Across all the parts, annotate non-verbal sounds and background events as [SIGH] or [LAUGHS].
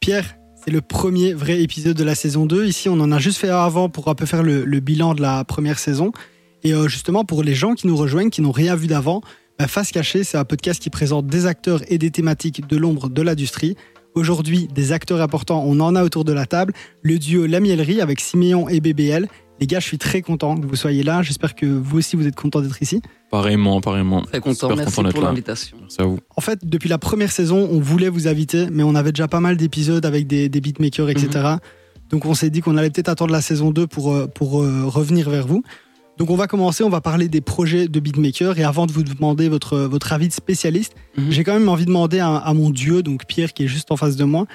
Pierre, c'est le premier vrai épisode de la saison 2. Ici, on en a juste fait un avant pour un peu faire le, bilan de la première saison. Et euh, justement, pour les gens qui nous rejoignent, qui n'ont rien vu d'avant, bah, Face Cachée, c'est un podcast qui présente des acteurs et des thématiques de l'ombre de l'industrie. Aujourd'hui, des acteurs importants, on en a autour de la table. Le duo La Mielerie avec Siméon et BBL. Les gars, je suis très content que vous soyez là. J'espère que vous aussi, vous êtes contents d'être ici. Pareillement, pareillement. Très content, Super merci content pour l'invitation. Merci à vous. En fait, depuis la première saison, on voulait vous inviter, mais on avait déjà pas mal d'épisodes avec des, des beatmakers, etc. Donc on s'est dit qu'on allait peut-être attendre la saison 2 pour, euh, pour euh, revenir vers vous. Donc on va commencer, on va parler des projets de beatmakers. Et avant de vous demander votre, votre avis de spécialiste, Mhm. j'ai quand même envie de demander à, à mon dieu, donc Pierre qui est juste en face de moi,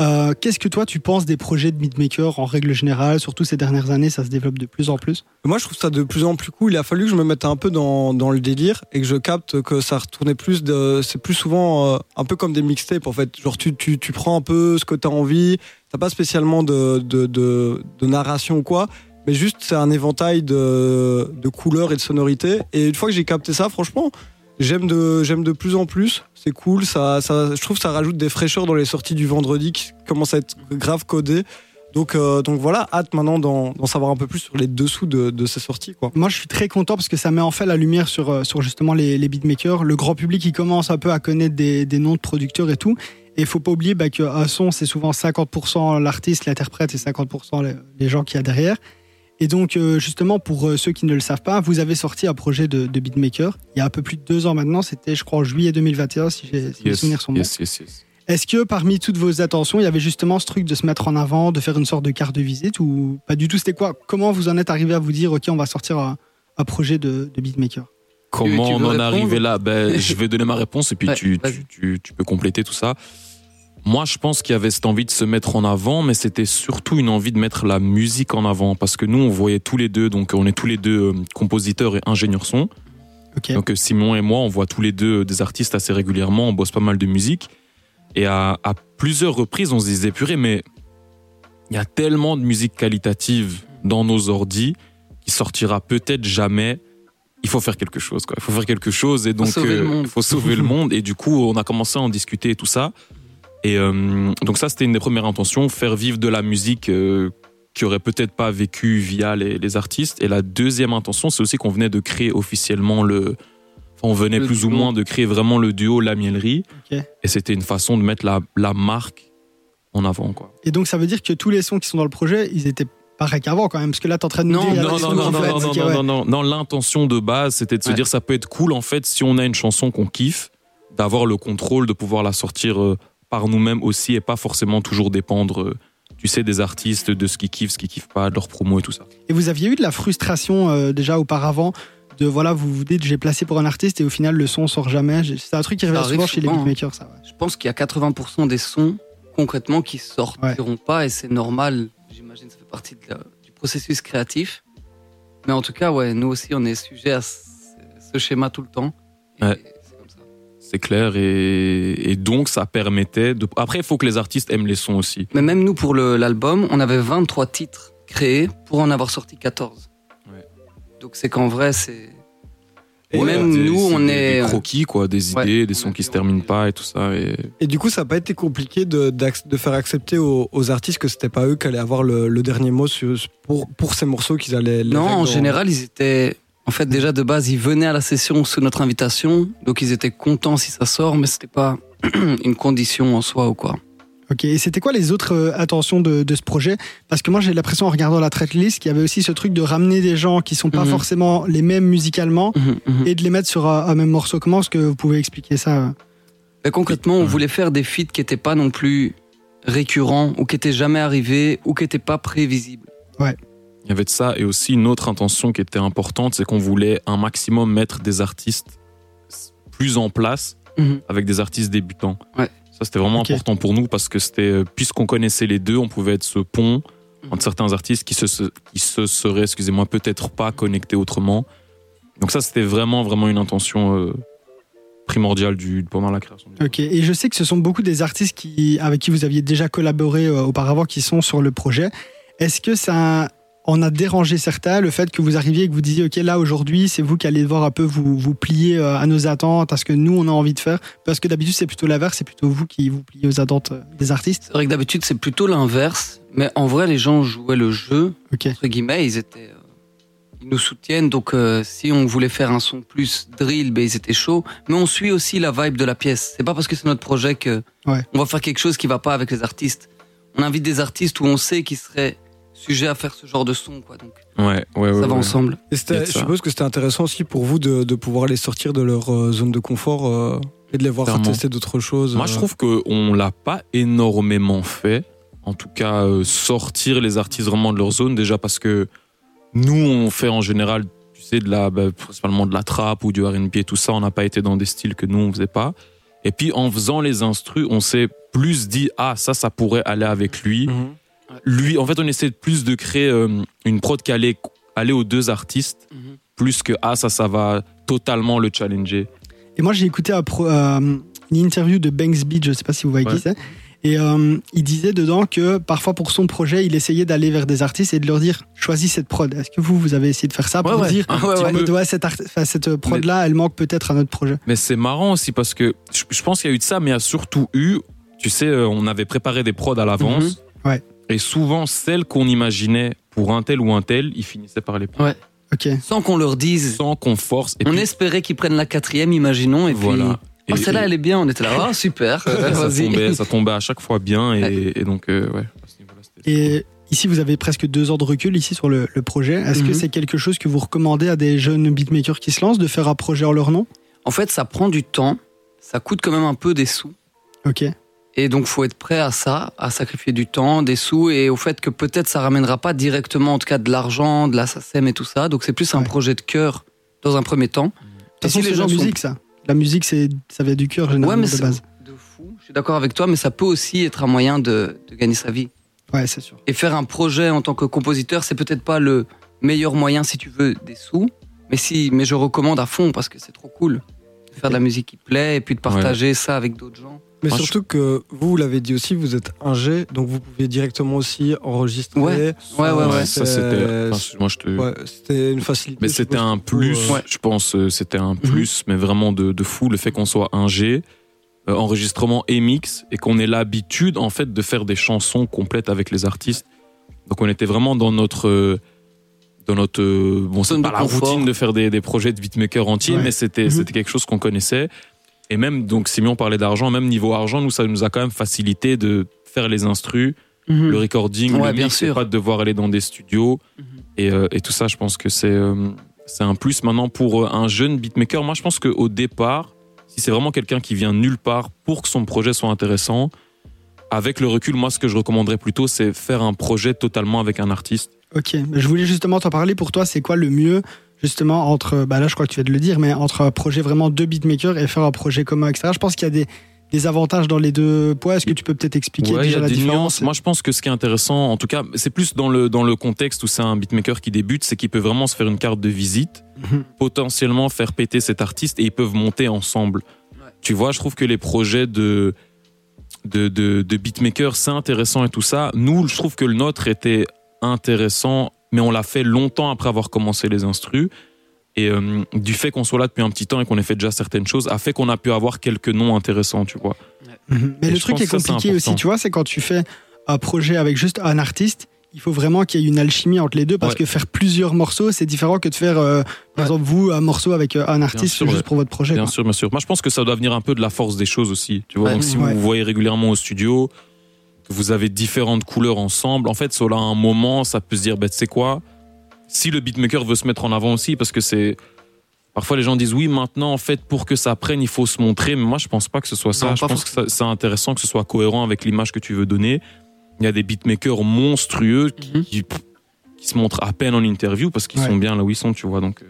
euh, qu'est-ce que toi tu penses des projets de beatmakers en règle générale Surtout ces dernières années, ça se développe de plus en plus? Moi, je trouve ça de plus en plus cool. Il a fallu que je me mette un peu dans, dans le délire et que je capte que ça retournait plus. C'est plus souvent euh, un peu comme des mixtapes en fait. Genre, tu, tu, tu prends un peu ce que tu as envie. T'as pas spécialement de, de, de, de narration ou quoi. Mais juste, c'est un éventail de, de couleurs et de sonorités. Et une fois que j'ai capté ça, franchement, j'aime de, j'aime de plus en plus. C'est cool. Ça, ça, je trouve que ça rajoute des fraîcheurs dans les sorties du vendredi qui commencent à être grave codées. Donc, euh, donc voilà, hâte maintenant d'en savoir un peu plus sur les dessous de, de ces sorties. Quoi. Moi, je suis très content parce que ça met en fait la lumière sur, euh, sur justement les, les beatmakers. Le grand public, il commence un peu à connaître des, des noms de producteurs et tout. Et il faut pas oublier bah, qu'un son, c'est souvent 50% l'artiste, l'interprète et 50% les, les gens qu'il y a derrière. Et donc, euh, justement, pour euh, ceux qui ne le savent pas, vous avez sorti un projet de, de beatmaker il y a un peu plus de deux ans maintenant. C'était, je crois, en juillet 2021, si, j'ai- si mes Yes, souvenirs sont bons. yes, yes, yes. Est-ce que parmi toutes vos attentions, il y avait justement ce truc de se mettre en avant, de faire une sorte de carte de visite ou pas du tout? C'était quoi? Comment vous en êtes arrivé à vous dire, OK, on va sortir un, un projet de, de beatmaker? Comment on en est arrivé là? Ben, Je vais donner ma réponse et puis Ouais, tu, vas-y. tu, tu, tu peux compléter tout ça. Moi, je pense qu'il y avait cette envie de se mettre en avant, mais c'était surtout une envie de mettre la musique en avant. Parce que nous, on voyait tous les deux, donc on est tous les deux euh, compositeurs et ingénieurs son. Donc euh, Simon et moi, on voit tous les deux des artistes assez régulièrement, on bosse pas mal de musique. Et à, à plusieurs reprises, on se disait, purée, mais il y a tellement de musique qualitative dans nos ordis qui sortira peut-être jamais. Il faut faire quelque chose, quoi. Il faut faire quelque chose et donc sauver le euh, monde. il faut sauver le [LAUGHS] monde. Et du coup, on a commencé à en discuter et tout ça. Et euh, donc ça, c'était une des premières intentions, faire vivre de la musique euh, qui aurait peut-être pas vécu via les, les artistes. Et la deuxième intention, c'est aussi qu'on venait de créer officiellement le. Enfin, on venait Le plus ou duo. moins de créer vraiment le duo La Mielerie. Ok. Et c'était une façon de mettre la, la marque en avant, quoi. Et donc, ça veut dire que tous les sons qui sont dans le projet, ils étaient pareils qu'avant quand même Parce que là, t'es en train de nous Non, dire. Non, non, non, non, non, non, ok, non, ouais. non, non, non, l'intention de base, c'était de se Ouais. dire ça peut être cool, en fait, si on a une chanson qu'on kiffe, d'avoir le contrôle, de pouvoir la sortir euh, par nous-mêmes aussi et pas forcément toujours dépendre, euh, tu sais, des artistes, de ce qu'ils kiffent, ce qu'ils kiffent pas, de leur promo et tout ça. Et vous aviez eu de la frustration euh, déjà auparavant de voilà, vous vous dites j'ai placé pour un artiste et au final le son sort jamais. C'est un truc qui revient souvent chez les hein. beatmakers, ça. ouais. Je pense qu'il y a 80% des sons concrètement qui sortiront pas et c'est normal. J'imagine ça fait partie de la- du processus créatif. Mais en tout cas, ouais, nous aussi on est sujet à ce, ce schéma tout le temps. Et Ouais. C'est clair et, et donc ça permettait de. Après, il faut que les artistes aiment les sons aussi. Mais même nous pour l'album, on avait 23 titres créés pour en avoir sorti 14. Ouais. Donc c'est qu'en vrai, c'est. Et même Des- nous, on des- est. des croquis quoi, des Ouais, idées, des on sons a qui se terminent pas et tout ça. Et Et du coup, ça n'a pas été compliqué de, faire accepter aux, aux artistes que c'était pas eux qui allaient avoir le, le dernier mot sur- pour, pour ces morceaux qu'ils allaient. les Non, en dans- général, ils étaient. En fait, déjà de base, ils venaient à la session sous notre invitation, donc ils étaient contents si ça sort, mais c'était pas [CLEARS THROAT] une condition en soi ou quoi. Ok, et c'était quoi les autres euh, intentions de, de ce projet? Parce que moi j'ai l'impression en regardant la tracklist qu'il y avait aussi ce truc de ramener des gens qui sont pas Mhm. forcément les mêmes musicalement Mhm, mhm. et de les mettre sur un, un même morceau. Comment est-ce que vous pouvez expliquer ça euh? Mais concrètement, on voulait faire des feats qui étaient pas non plus récurrents ou qui étaient jamais arrivés ou qui étaient pas prévisibles. Il y avait de ça et aussi une autre intention qui était importante, c'est qu'on voulait un maximum mettre des artistes plus en place Mhm. avec des artistes débutants. Ouais. Ça, c'était vraiment important pour nous parce que c'était, euh, puisqu'on connaissait les deux, on pouvait être ce pont entre certains artistes qui se, qui se seraient, excusez-moi, peut-être pas connectés autrement. Donc ça, c'était vraiment, vraiment une intention euh, primordiale du, pendant la création. du Ok, et je sais que ce sont beaucoup des artistes qui, avec qui vous aviez déjà collaboré euh, auparavant qui sont sur le projet. Est-ce que ça on a dérangé certains, le fait que vous arriviez et que vous disiez, OK, là, aujourd'hui, c'est vous qui allez devoir un peu vous, vous plier euh, à nos attentes, à ce que nous, on a envie de faire. Parce que d'habitude, c'est plutôt l'inverse, c'est plutôt vous qui vous pliez aux attentes euh, des artistes. C'est vrai que d'habitude, c'est plutôt l'inverse. Mais en vrai, les gens jouaient le jeu, entre guillemets, ils étaient... euh, Ils nous soutiennent, donc euh, si on voulait faire un son plus drill, ben ils étaient chauds. Mais on suit aussi la vibe de la pièce. C'est pas parce que c'est notre projet que Ouais. on va faire quelque chose qui va pas avec les artistes. On invite des artistes où on sait qu'ils seraient sujets à faire ce genre de son, quoi. Donc Ouais, ouais, ouais. ça va ouais. ensemble. Et je ça. suppose que c'était intéressant aussi pour vous de, de pouvoir les sortir de leur euh, zone de confort euh, et de les voir Clairement. tester d'autres choses. Moi, je euh. trouve qu'on l'a pas énormément fait. En tout cas, euh, sortir les artistes vraiment de leur zone, déjà parce que nous, on fait en général, tu sais, de la, bah, principalement de la trap ou du R&B et tout ça. On n'a pas été dans des styles que nous, on faisait pas. Et puis, en faisant les instrus, on s'est plus dit, ah, ça, ça pourrait aller avec lui. Mhm. Lui, en fait, on essaie plus de créer euh, une prod qui allait aller aux deux artistes, Mhm. plus que, ah, ça, ça va totalement le challenger. Et moi, j'ai écouté pro- euh, une interview de Banks Beat, je sais pas si vous voyez Ouais. qui c'est. Et euh, il disait dedans que parfois pour son projet, il essayait d'aller vers des artistes et de leur dire choisis cette prod. Est-ce que vous, vous avez essayé de faire ça pour Ouais, dire Ouais, ouais. ouais, cette, cette prod là, elle manque peut-être à notre projet. Mais c'est marrant aussi parce que je, je pense qu'il y a eu de ça, mais il y a surtout eu, tu sais, on avait préparé des prods à l'avance. Mhm. Et souvent, celles qu'on imaginait pour un tel ou un tel, ils finissaient par les prendre. Ouais. Ok. Sans qu'on leur dise. Sans qu'on force. Et on puis, espérait qu'ils prennent la quatrième, imaginons, et voilà. puis. Oh, Et- celle-là, et- elle est bien. On était là. Oh, super. [LAUGHS] ça, Vas-y. tombait, ça tombait à chaque fois bien. Et, et donc, euh, ouais. Et ici, vous avez presque deux ans de recul ici sur le, le projet. Est-ce que Mhm. c'est quelque chose que vous recommandez à des jeunes beatmakers qui se lancent de faire un projet en leur nom? En fait, ça prend du temps. Ça coûte quand même un peu des sous. Ok. Et donc, faut être prêt à ça, à sacrifier du temps, des sous, et au fait que peut-être ça ramènera pas directement, en tout cas, de l'argent, de la SACEM et tout ça. Donc, c'est plus un Ouais. projet de cœur dans un premier temps. De toute façon, les c'est gens la sont- musique, ça. La musique, c'est ça vient du cœur généralement Ouais, mais de base. de fou. Je suis d'accord avec toi, mais ça peut aussi être un moyen de, de gagner sa vie. Ouais, c'est sûr. Et faire un projet en tant que compositeur, c'est peut-être pas le meilleur moyen si tu veux des sous, mais si, mais je recommande à fond parce que c'est trop cool faire de la musique qui plaît et puis de partager ça avec d'autres gens. Mais Moi, surtout que vous, vous l'avez dit aussi, vous êtes ingé, donc vous pouvez directement aussi enregistrer. Ouais. Ouais, ouais, ouais. Ça, c'était. enfin, moi, je te. Ouais, c'était une facilité. Mais je c'était un plus, euh, Ouais. je pense, euh, c'était un plus, mais vraiment de, de fou, le fait qu'on soit ingé, euh, enregistrement et mix, et qu'on ait l'habitude, en fait, de faire des chansons complètes avec les artistes. Donc on était vraiment dans notre... euh, dans notre euh, bon c'est pas la confort. routine de faire des, des projets de beatmaker entiers Ouais. mais c'était Mhm. c'était quelque chose qu'on connaissait et même donc Simeon parlait d'argent même niveau argent nous ça nous a quand même facilité de faire les instrus le recording Ouais, le bien mix et sûr. pas de devoir aller dans des studios Mhm. et, euh, et tout ça, je pense que c'est euh, c'est un plus maintenant pour un jeune beatmaker. Moi, je pense qu'au départ, si c'est vraiment quelqu'un qui vient nulle part pour que son projet soit intéressant, avec le recul, moi, ce que je recommanderais plutôt, c'est faire un projet totalement avec un artiste. Ok. Je voulais justement t'en parler. Pour toi, c'est quoi le mieux justement entre, bah là, je crois que tu viens de le dire, mais entre un projet vraiment de beatmaker et faire un projet commun, etc. Je pense qu'il y a des, des avantages dans les deux poids. Est-ce que tu peux peut-être expliquer Ouais, il y déjà a la des différence? nuances. Moi, je pense que ce qui est intéressant, en tout cas, c'est plus dans le, dans le contexte où c'est un beatmaker qui débute, c'est qu'il peut vraiment se faire une carte de visite, Mhm. potentiellement faire péter cet artiste et ils peuvent monter ensemble. Ouais. Tu vois, je trouve que les projets de, de, de, de beatmaker, c'est intéressant et tout ça. Nous, je trouve que le nôtre était intéressant, mais on l'a fait longtemps après avoir commencé les instrus. Et euh, du fait qu'on soit là depuis un petit temps et qu'on ait fait déjà certaines choses, a fait qu'on a pu avoir quelques noms intéressants, tu vois. Mhm. Mais Et le truc qui est compliqué aussi, tu vois, c'est quand tu fais un projet avec juste un artiste, il faut vraiment qu'il y ait une alchimie entre les deux parce Ouais. que faire plusieurs morceaux, c'est différent que de faire, euh, par Ouais. exemple, vous, un morceau avec euh, un artiste sûr, juste ouais. pour votre projet. Bien quoi. sûr, bien sûr. Moi, je pense que ça doit venir un peu de la force des choses aussi. Tu vois, Ouais. donc si Ouais. vous vous voyez régulièrement au studio, vous avez différentes couleurs ensemble, en fait, cela à un moment, ça peut se dire, bah, tu sais quoi, si le beatmaker veut se mettre en avant aussi, parce que c'est. Parfois, les gens disent oui, maintenant, en fait, pour que ça prenne, il faut se montrer. Mais moi, je pense pas que ce soit ça. Non, je pense que c'est intéressant que ce soit cohérent avec l'image que tu veux donner. Il y a des beatmakers monstrueux qui, Mhm. qui, qui se montrent à peine en interview parce qu'ils Ouais. sont bien là où ils sont, tu vois. Donc, euh.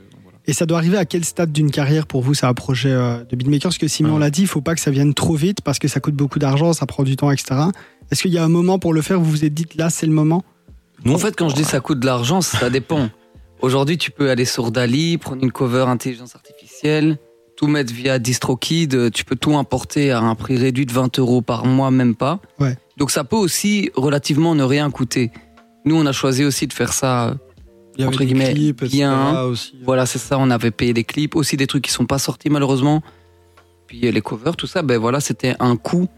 Et ça doit arriver à quel stade d'une carrière pour vous, c'est un projet euh, de beatmaker? Parce que Simon Ouais. l'a dit, il faut pas que ça vienne trop vite parce que ça coûte beaucoup d'argent, ça prend du temps, etc. Est-ce qu'il y a un moment pour le faire où vous vous êtes dit là, c'est le moment? Nous, En fait, quand je dis ça coûte de l'argent, ça dépend. Aujourd'hui, tu peux aller sur Dali, prendre une cover intelligence artificielle, tout mettre via DistroKid, euh, tu peux tout importer à un prix réduit de 20 euros par mois, même pas. Ouais. Donc ça peut aussi relativement ne rien coûter. nous, on a choisi aussi de faire ça. Il y avait Entre des guillemets, clips, bien. aussi. Voilà, c'est ça. On avait payé des clips, aussi des trucs qui sont pas sortis malheureusement. Puis euh, les covers, tout ça, ben voilà, c'était un coût.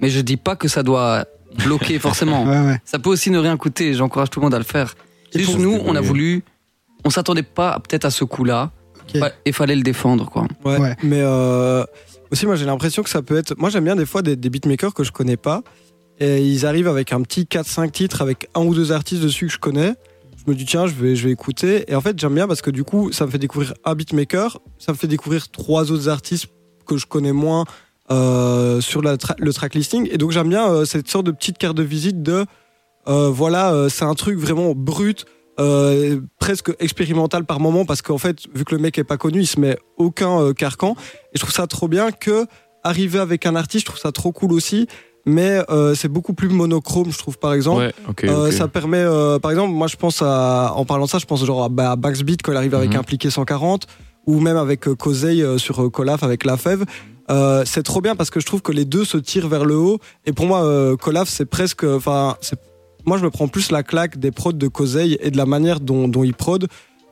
Mais je dis pas que ça doit bloquer [LAUGHS] forcément. Ouais, ouais. Ça peut aussi ne rien coûter. J'encourage tout le monde à le faire. Et Juste nous, on a voulu. On s'attendait pas peut-être à ce coup-là. Ok. Ouais, Et fallait le défendre, quoi. Ouais. Ouais. Mais euh, aussi, moi, j'ai l'impression que ça peut être. Moi, j'aime bien des fois des, des beatmakers que je connais pas. Et ils arrivent avec un petit 4-5 titres avec un ou deux artistes dessus que je connais. Je me dis, tiens, je vais, je vais écouter. Et en fait, j'aime bien parce que du coup, ça me fait découvrir un beatmaker. Ça me fait découvrir trois autres artistes que je connais moins euh, sur le track listing. Et donc, j'aime bien euh, cette sorte de petite carte de visite de. euh, voilà, c'est un truc vraiment brut. presque expérimental par moment parce qu'en fait vu que le mec est pas connu il se met aucun carcan et je trouve ça trop bien que arriver avec un artiste je trouve ça trop cool aussi mais euh, c'est beaucoup plus monochrome je trouve par exemple Ouais. Euh, ça permet euh, par exemple moi je pense à en parlant de ça je pense genre à, bah, à quand il arrive avec Mhm. Impliqué 140 ou même avec euh, sur Colaf avec La Fève c'est trop bien parce que je trouve que les deux se tirent vers le haut et pour moi Colaf c'est presque enfin moi je me prends plus la claque des prods de Kosei et de la manière dont, dont il prod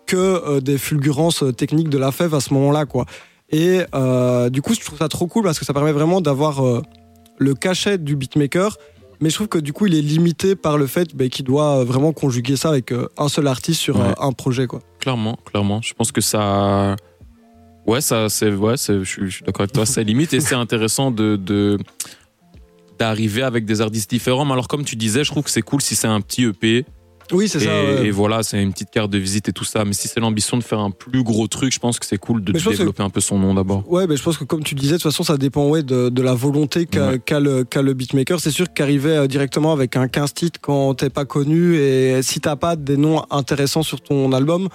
que des fulgurances techniques de La Fève à ce moment-là quoi et du coup je trouve ça trop cool parce que ça permet vraiment d'avoir le cachet du beatmaker mais je trouve que du coup il est limité par le fait bah, qu'il doit euh, vraiment conjuguer ça avec euh, un seul artiste sur Ouais. euh, un projet quoi Clairement, clairement. Je pense que ça. Ouais, ça, c'est. Ouais, c'est- je suis, d'accord avec toi, c'est limite. Et c'est intéressant de. de d'arriver avec des artistes différents. Mais alors, comme tu disais, je trouve que c'est cool si c'est un petit EP. Oui c'est ça ouais. et voilà, c'est une petite carte de visite et tout ça. Mais si c'est l'ambition de faire un plus gros truc, je pense que c'est cool de que- développer un peu son nom d'abord. Ouais, mais je pense que comme tu disais, de toute façon, ça dépend ouais, de, de la volonté qu'a Ouais. le, beatmaker. C'est sûr qu'arriver euh, directement avec un 15 titres quand t'es pas connu et si t'as pas des noms intéressants sur ton album,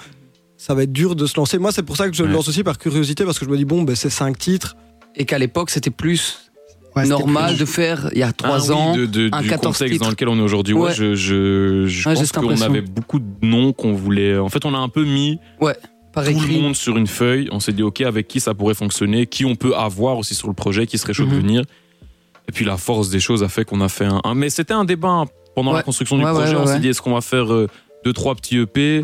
ça va être dur de se lancer. Moi, c'est pour ça que je le lance aussi par curiosité parce que je me dis, bon, ben, c'est 5 titres. Et qu'à l'époque, c'était plus Ouais, normal plus- de faire, il y a trois Ah oui, ans, de, de- un du 14 contexte titres. dans lequel on est aujourd'hui. Ouais, Ouais. je, je, je Ouais, pense qu'on avait beaucoup de noms qu'on voulait. En fait, on a un peu mis par tout le monde sur une feuille. On s'est dit, OK, avec qui ça pourrait fonctionner, qui on peut avoir aussi sur le projet, qui serait chaud de Mhm. venir. Et puis la force des choses a fait qu'on a fait un. un- Mais c'était un débat pendant la Ouais. construction du Ouais, ouais, projet. ouais, on s'est ouais. dit, est-ce qu'on va faire euh, deux, trois petits EP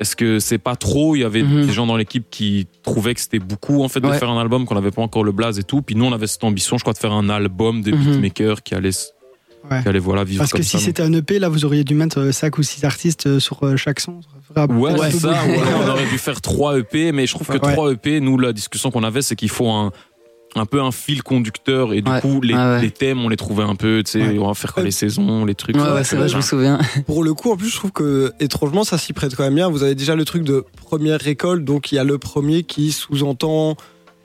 Est-ce que c'est pas trop? Il y avait Mhm. des gens dans l'équipe qui trouvaient que c'était beaucoup en fait de Ouais. faire un album, qu'on n'avait pas encore le blaze et tout. Puis nous, on avait cette ambition, je crois, de faire un album de Mhm. beatmakers qui allait, Ouais. qui allait voilà, vivre Parce comme que si c'était un EP, là, vous auriez dû mettre 5 ou 6 artistes euh, sur euh, chaque son. Ouais, un c'est ça. [LAUGHS] on aurait dû faire 3 EP, mais je trouve que Ouais. 3 EP, nous, la discussion qu'on avait, c'est qu'il faut un, un peu un fil conducteur. Et du Ouais. coup, les, Ouais, ouais. les thèmes, on les trouvait un peu, tu sais, Ouais. on va faire quoi les saisons, les trucs. Ouais, ouais, c'est vrai, je me souviens. [LAUGHS] Pour le coup, en plus, je trouve que étrangement, ça s'y prête quand même bien. Vous avez déjà le truc de première récolte, donc il y a le premier qui sous-entend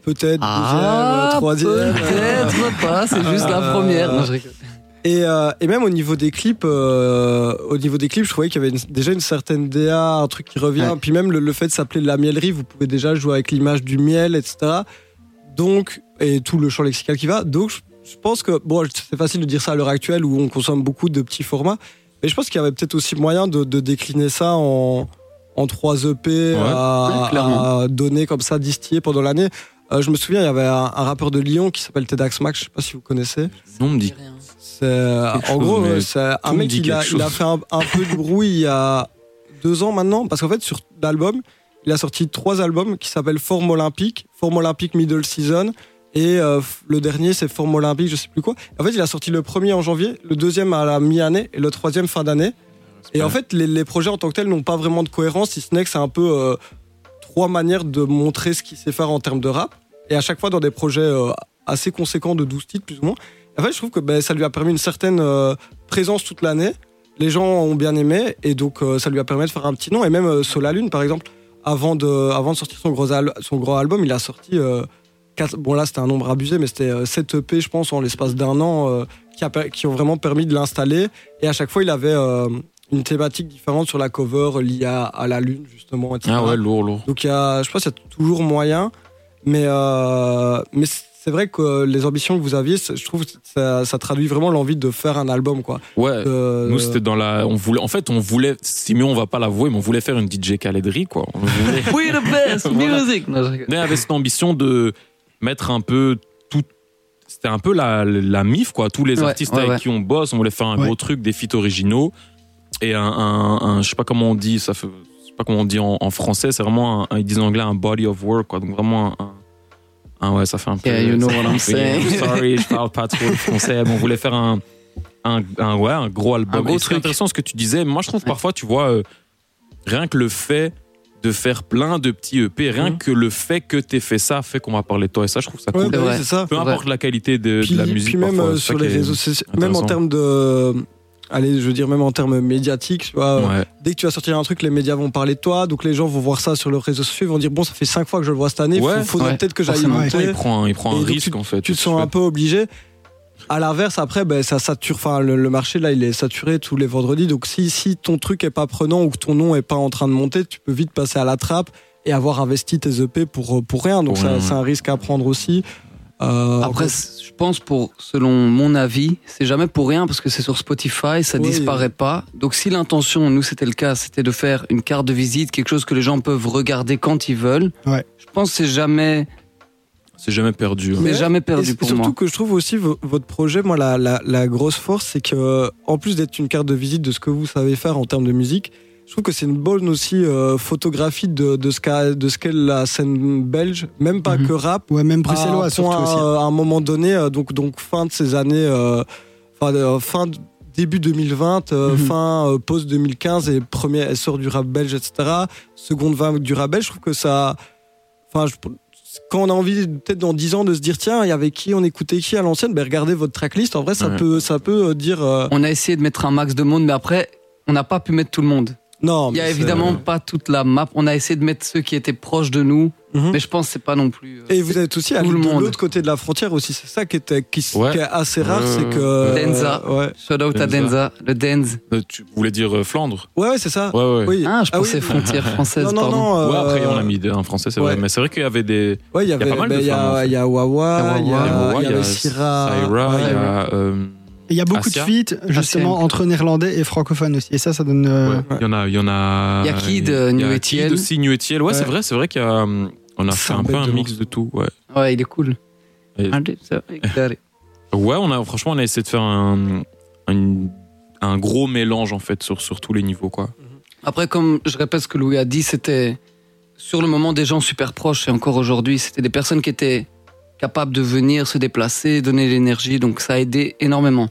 peut-être deuxième, troisième. Ah, peut-être [LAUGHS] pas, c'est juste la Euh, première. Non, je rigole. Et, euh, et même au niveau des clips, euh, au niveau des clips, je trouvais qu'il y avait une- déjà une certaine DA, un truc qui revient. Ouais. Puis même le, le fait de s'appeler de la miellerie, vous pouvez déjà jouer avec l'image du miel, etc. Donc, et tout le champ lexical qui va. Donc, je, pense que, bon, c'est facile de dire ça à l'heure actuelle où on consomme beaucoup de petits formats. Mais je pense qu'il y avait peut-être aussi moyen de, de décliner ça en, en 3 EP à, Ouais, clairement. à donner comme ça, distiller pendant l'année. Euh, je me souviens, il y avait un, un rappeur de Lyon qui s'appelle Tedax Max, je sais pas si vous connaissez. Non, on me dit. C'est euh, en chose, gros, ouais, c'est un mec il a, il fait un, un peu du bruit il y a deux ans maintenant, parce qu'en fait sur l'album, il a sorti trois albums qui s'appellent Forme Olympique, Forme Olympique Middle Season, et euh, le dernier c'est Forme Olympique, je sais plus quoi. En fait, il a sorti le premier en janvier, le deuxième à la mi-année et le troisième fin d'année. Et en fait, les, les projets en tant que tels n'ont pas vraiment de cohérence, si ce n'est que c'est un peu euh, trois manières de montrer ce qu'il sait faire en termes de rap. Et à chaque fois dans des projets euh, assez conséquents de 12 titres, plus ou moins. En fait, je trouve que ben, ça lui a permis une certaine présence toute l'année. Les gens ont bien aimé et donc ça lui a permis de faire un petit nom. Et même Solalune, par exemple, avant de, avant de sortir son gros, al- son gros album, il a sorti. Euh, bon, là, c'était un nombre abusé, mais c'était euh, 7 EP, je pense, en l'espace d'un an, euh, qui, a qui ont vraiment permis de l'installer. Et à chaque fois, il avait euh, une thématique différente sur la cover liée à, à la Lune, justement. etc. Ah ouais, lourd, lourd. Donc il y a, je pense qu'il y a toujours moyen, mais euh, mais c'est vrai que les ambitions que vous aviez, je trouve que ça, ça traduit vraiment l'envie de faire un album quoi. Ouais. Euh, Nous, c'était dans la. On voulait, en fait, on voulait. Simeon, on va pas l'avouer, mais on voulait faire une DJ Caledry, quoi. On voulait. [LAUGHS] We the best [LAUGHS] Voilà. music. Non, je rigole. Mais avec cette ambition de mettre un peu tout. C'était un peu la, la mif, quoi. Tous les Ouais, artistes ouais, avec ouais. qui on bosse, on voulait faire un Ouais. gros truc, des feats originaux. et un, un, un- je sais pas comment on dit, ça fait, je sais pas comment on dit en, en français, c'est vraiment, un, un- ils disent en anglais un body of work, quoi. Donc vraiment un, un- un- ouais, ça fait un peu. Yeah, you know ça- what I'm [LAUGHS] saying. Sorry, je parle pas trop le français. On voulait faire un, un, un- ouais, un gros album. Un gros truc. intéressant ce que tu disais. Moi, je trouve Ouais. parfois, tu vois, euh, rien que le fait de faire plein de petits EP, rien Mhm. que le fait que tu fait ça fait qu'on va parler de toi. Et ça, je trouve ça Ouais, cool. bah ça. Peu importe la qualité de, la musique. puis même parfois, euh, sur les réseaux sociaux, même en termes de. Allez, je veux dire, même en termes médiatiques, tu vois. Ouais. Dès que tu vas sortir un truc, les médias vont parler de toi, donc les gens vont voir ça sur leurs réseaux sociaux, ils vont dire bon, ça fait cinq fois que je le vois cette année, Ouais, il faudrait ouais, peut-être que j'aille monter. Il prend, un- il prend un risque en fait. tu te sens un peu obligé. À l'inverse, après, ben, ça sature. Enfin, le, le marché là, il est saturé tous les vendredis. Donc, si, si ton truc est pas prenant ou que ton nom est pas en train de monter, tu peux vite passer à la trappe et avoir investi tes EP pour pour rien. Donc, c'est un risque à prendre aussi. Euh, Après, je pense pour, selon mon avis, c'est jamais pour rien parce que c'est sur Spotify, ça Oui. disparaît pas. Donc si l'intention, nous c'était le cas, c'était de faire une carte de visite, quelque chose que les gens peuvent regarder quand ils veulent. Ouais. Je pense que c'est jamais, C'est jamais perdu. hein. mais Mais- jamais perdu c'est pour surtout moi. que je trouve aussi vo- votre projet, moi, la, la, la grosse force, c'est que, en plus d'être une carte de visite de ce que vous savez faire en termes de musique, je trouve que c'est une bonne aussi euh, photographie de, de ce qu'a- de ce qu'est la scène belge, même pas Mhm. que rap. Ouais, même à bruxellois surtout point, aussi. euh, à un moment donné, euh, donc, donc fin de ces années, euh, enfin, euh, fin de- début 2020, euh, Mhm. fin euh, post 2015 et premier essor du rap belge, etc. Seconde vague du rap belge, je trouve que ça, enfin, je- quand on a envie peut-être dans 10 ans de se dire tiens, il y avait qui, on écoutait qui à l'ancienne, ben regardez votre tracklist. En vrai, ça Ouais. peut, ça peut euh, dire euh, On a essayé de mettre un max de monde, mais après, on n'a pas pu mettre tout le monde. Non. Il y a mais évidemment pas toute la map. On a essayé de mettre ceux qui étaient proches de nous, Mhm. mais je pense que c'est pas non plus. euh, Et vous êtes aussi de monde. l'autre côté de la frontière aussi. C'est ça qui, était, qui, Ouais. qui est assez rare, Ouais, c'est que. Denza. euh, ouais, Shout out à Denza. Denza, le Denz. Euh, Tu voulais dire euh, Flandre ouais, ouais, c'est ça. Ouais, ouais. Oui. Ah, je Ah oui. frontière française, Non, non, pardon. non. Ouais, euh, après, on a mis un français, c'est vrai. Mais c'est vrai qu'il y avait des. Ouais, il y avait, pas mal de ben, il y femmes, en a, fait. il y a Wawa, il y a, Wawa, il y avait Syrah, Syra, il y a. Il y a beaucoup Asia. de feats justement Asia. entre néerlandais et francophones aussi. Et ça, ça donne. euh, ouais. Il y en a. Il y en a. Il y a Kid, New aussi, New Etienne. Ouais, Ouais. c'est vrai, c'est vrai qu'il y a. hum, On a C'est fait un peu un mix de tout, ouais. Ouais, il est cool. Et- Ouais, on a, franchement, on a essayé de faire un, un, un gros mélange, en fait, sur, sur tous les niveaux, quoi. Après, comme je répète ce que Louis a dit, c'était sur le moment des gens super proches et encore aujourd'hui, c'était des personnes qui étaient capables de venir se déplacer, donner l'énergie, donc ça a aidé énormément.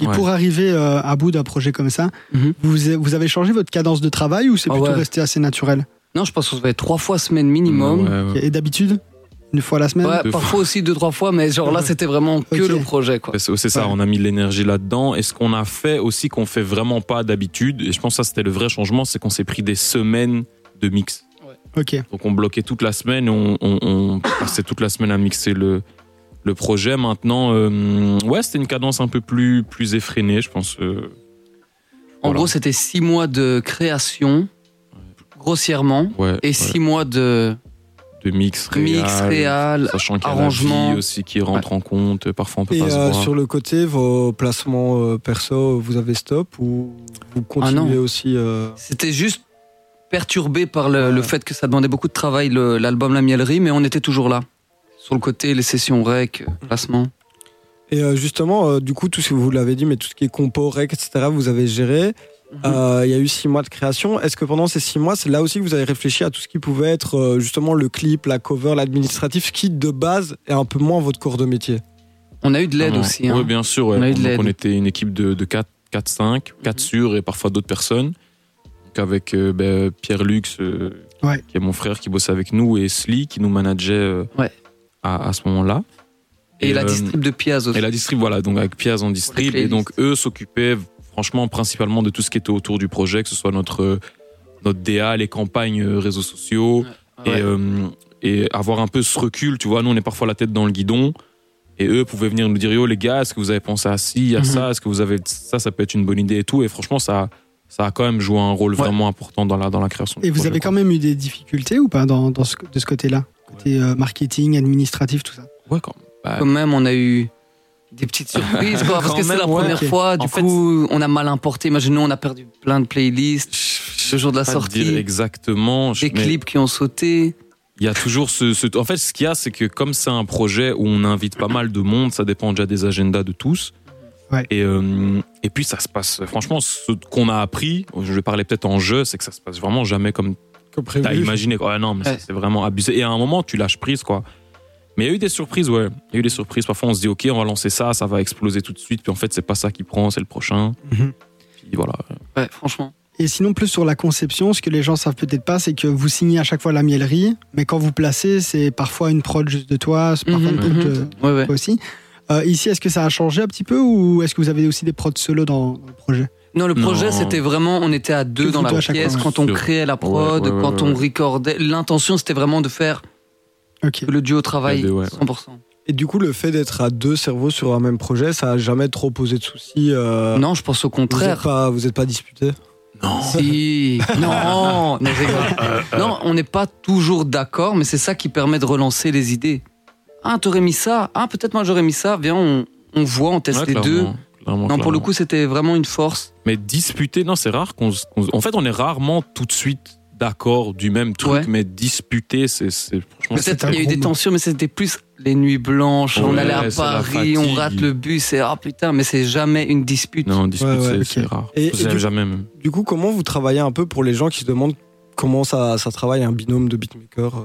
Et Ouais. pour arriver euh, à bout d'un projet comme ça, Mhm. vous, vous avez changé votre cadence de travail ou c'est Ah plutôt ouais. resté assez naturel? Non, je pense qu'on se fait trois fois semaine minimum. Ouais, ouais. Et d'habitude Une fois la semaine? Ouais, parfois aussi deux, trois fois, mais genre là, c'était vraiment que le projet, quoi. C'est c'est ça, Ouais. on a mis de l'énergie là-dedans. Et ce qu'on a fait aussi, qu'on fait vraiment pas d'habitude, et je pense que ça c'était le vrai changement, c'est qu'on s'est pris des semaines de mix. Donc on bloquait toute la semaine, on, on, on passait toute la semaine à mixer le, le projet. Maintenant, euh, ouais, c'était une cadence un peu plus, plus effrénée, je pense. euh, En Voilà. gros, c'était six mois de création, grossièrement, ouais, et ouais, six mois de de mix, mix, réal, réal. sachant qu'il y a arrangement. la vie aussi qui rentre en compte. Parfois on peut Et pas se euh, voir. sur le côté, vos placements euh, perso, vous avez stop ou vous continuez Ah non. aussi euh, C'était juste perturbé par le, fait que ça demandait beaucoup de travail, l'album La Mielerie, mais on était toujours là. Sur le côté, les sessions rec, euh, placement. Et euh, justement, euh, du coup, tout ce que vous l'avez dit, mais tout ce qui est compo, rec, etc., vous avez géré. Euh, Il y a eu six mois de création. Est-ce que pendant ces six mois, c'est là aussi que vous avez réfléchi à tout ce qui pouvait être euh, justement le clip, la cover, l'administratif, ce qui de base est un peu moins votre corps de métier? On a eu de l'aide Ah, aussi. hein. Oui, bien sûr. ouais. On a eu de on était une équipe de, de 4, 4, 5, 4 Mhm. sûrs et parfois d'autres personnes. Avec euh, ben, Pierre Lux, euh, Ouais. qui est mon frère qui bossait avec nous, et Sly qui nous manageait euh, Ouais. à, à ce moment-là. Et, la euh, distrib de Piaz aussi. Et la distrib, voilà, donc avec Piaz en distrib. Et donc eux s'occupaient franchement principalement de tout ce qui était autour du projet, que ce soit notre, notre DA, les campagnes réseaux sociaux. Ouais. Et, euh, et avoir un peu ce recul, tu vois, nous on est parfois la tête dans le guidon. Et eux pouvaient venir nous dire, yo les gars, est-ce que vous avez pensé à ci, à Mhm. ça, est-ce que vous avez ça, ça peut être une bonne idée et tout. Et franchement, ça, ça a quand même joué un rôle Ouais. vraiment important dans la, dans la création. Et vous avez quand même eu des difficultés ou pas dans, dans ce, de ce côté-là Côté euh, marketing, administratif, tout ça Ouais, quand bah, Quand même, on a eu des petites [LAUGHS] surprises, quoi, parce que c'est la ouais. première fois. Du En fait- coup, on a mal importé. Imaginons, on a perdu plein de playlists, le jour de la pas sortie, dire exactement. des clips qui ont sauté. Il y a toujours ce, ce- En fait, ce qu'il y a, c'est que comme c'est un projet où on invite pas mal de monde, ça dépend déjà des agendas de tous. Ouais. Et, euh, et puis ça se passe, franchement, ce qu'on a appris, je vais parler peut-être en jeu, c'est que ça se passe vraiment jamais comme Comme prévu. t'as imaginé. Quoi. Ouais, non, mais Ouais. c'est vraiment abusé. Et à un moment, tu lâches prise, quoi. Mais il y a eu des surprises, ouais. Il y a eu des surprises. Parfois, on se dit, OK, on va lancer ça, ça va exploser tout de suite. Puis en fait, c'est pas ça qui prend, c'est le prochain. Mhm. Puis voilà. Ouais, franchement. Et sinon, plus sur la conception, ce que les gens savent peut-être pas, c'est que vous signez à chaque fois la miellerie, mais quand vous placez, c'est parfois une prod juste de toi, c'est parfois Mhm, une prod mhm. de Ouais, aussi. Euh, ici, est-ce que ça a changé un petit peu ou est-ce que vous avez aussi des prods solo dans, dans le projet? Non, le projet, c'était vraiment, on était à deux dans la pièce fois, quand on créait la prod, Ouais, ouais, ouais, quand ouais. on recordait. L'intention, c'était vraiment de faire le duo ouais. 100%. Et du coup, le fait d'être à deux cerveaux sur un même projet, ça a jamais trop posé de soucis. euh, Non, je pense au contraire. pas, vous êtes pas disputés? Non. Si. [LAUGHS] non, non, [LAUGHS] non, on n'est pas toujours d'accord, mais c'est ça qui permet de relancer les idées. Ah, t'aurais mis ça. Ah, peut-être moi j'aurais mis ça. Viens, on, on voit, on teste Ouais, les deux. clairement, clairement, Non, pour le coup, c'était vraiment une force. Mais disputer, non, c'est rare qu'on. se- qu'on- en fait, on est rarement tout de suite d'accord du même truc, Ouais. mais disputer, c'est. Peut-être il y a eu des tensions, mais c'était plus les nuits blanches. on allait à Paris, on rate le bus. Et ah putain, mais c'est jamais une dispute. Non, disputer, Ouais, ouais, c'est rare. Et- du- jamais même. Du coup, comment vous travaillez un peu pour les gens qui se demandent comment ça, ça travaille un binôme de beatmaker euh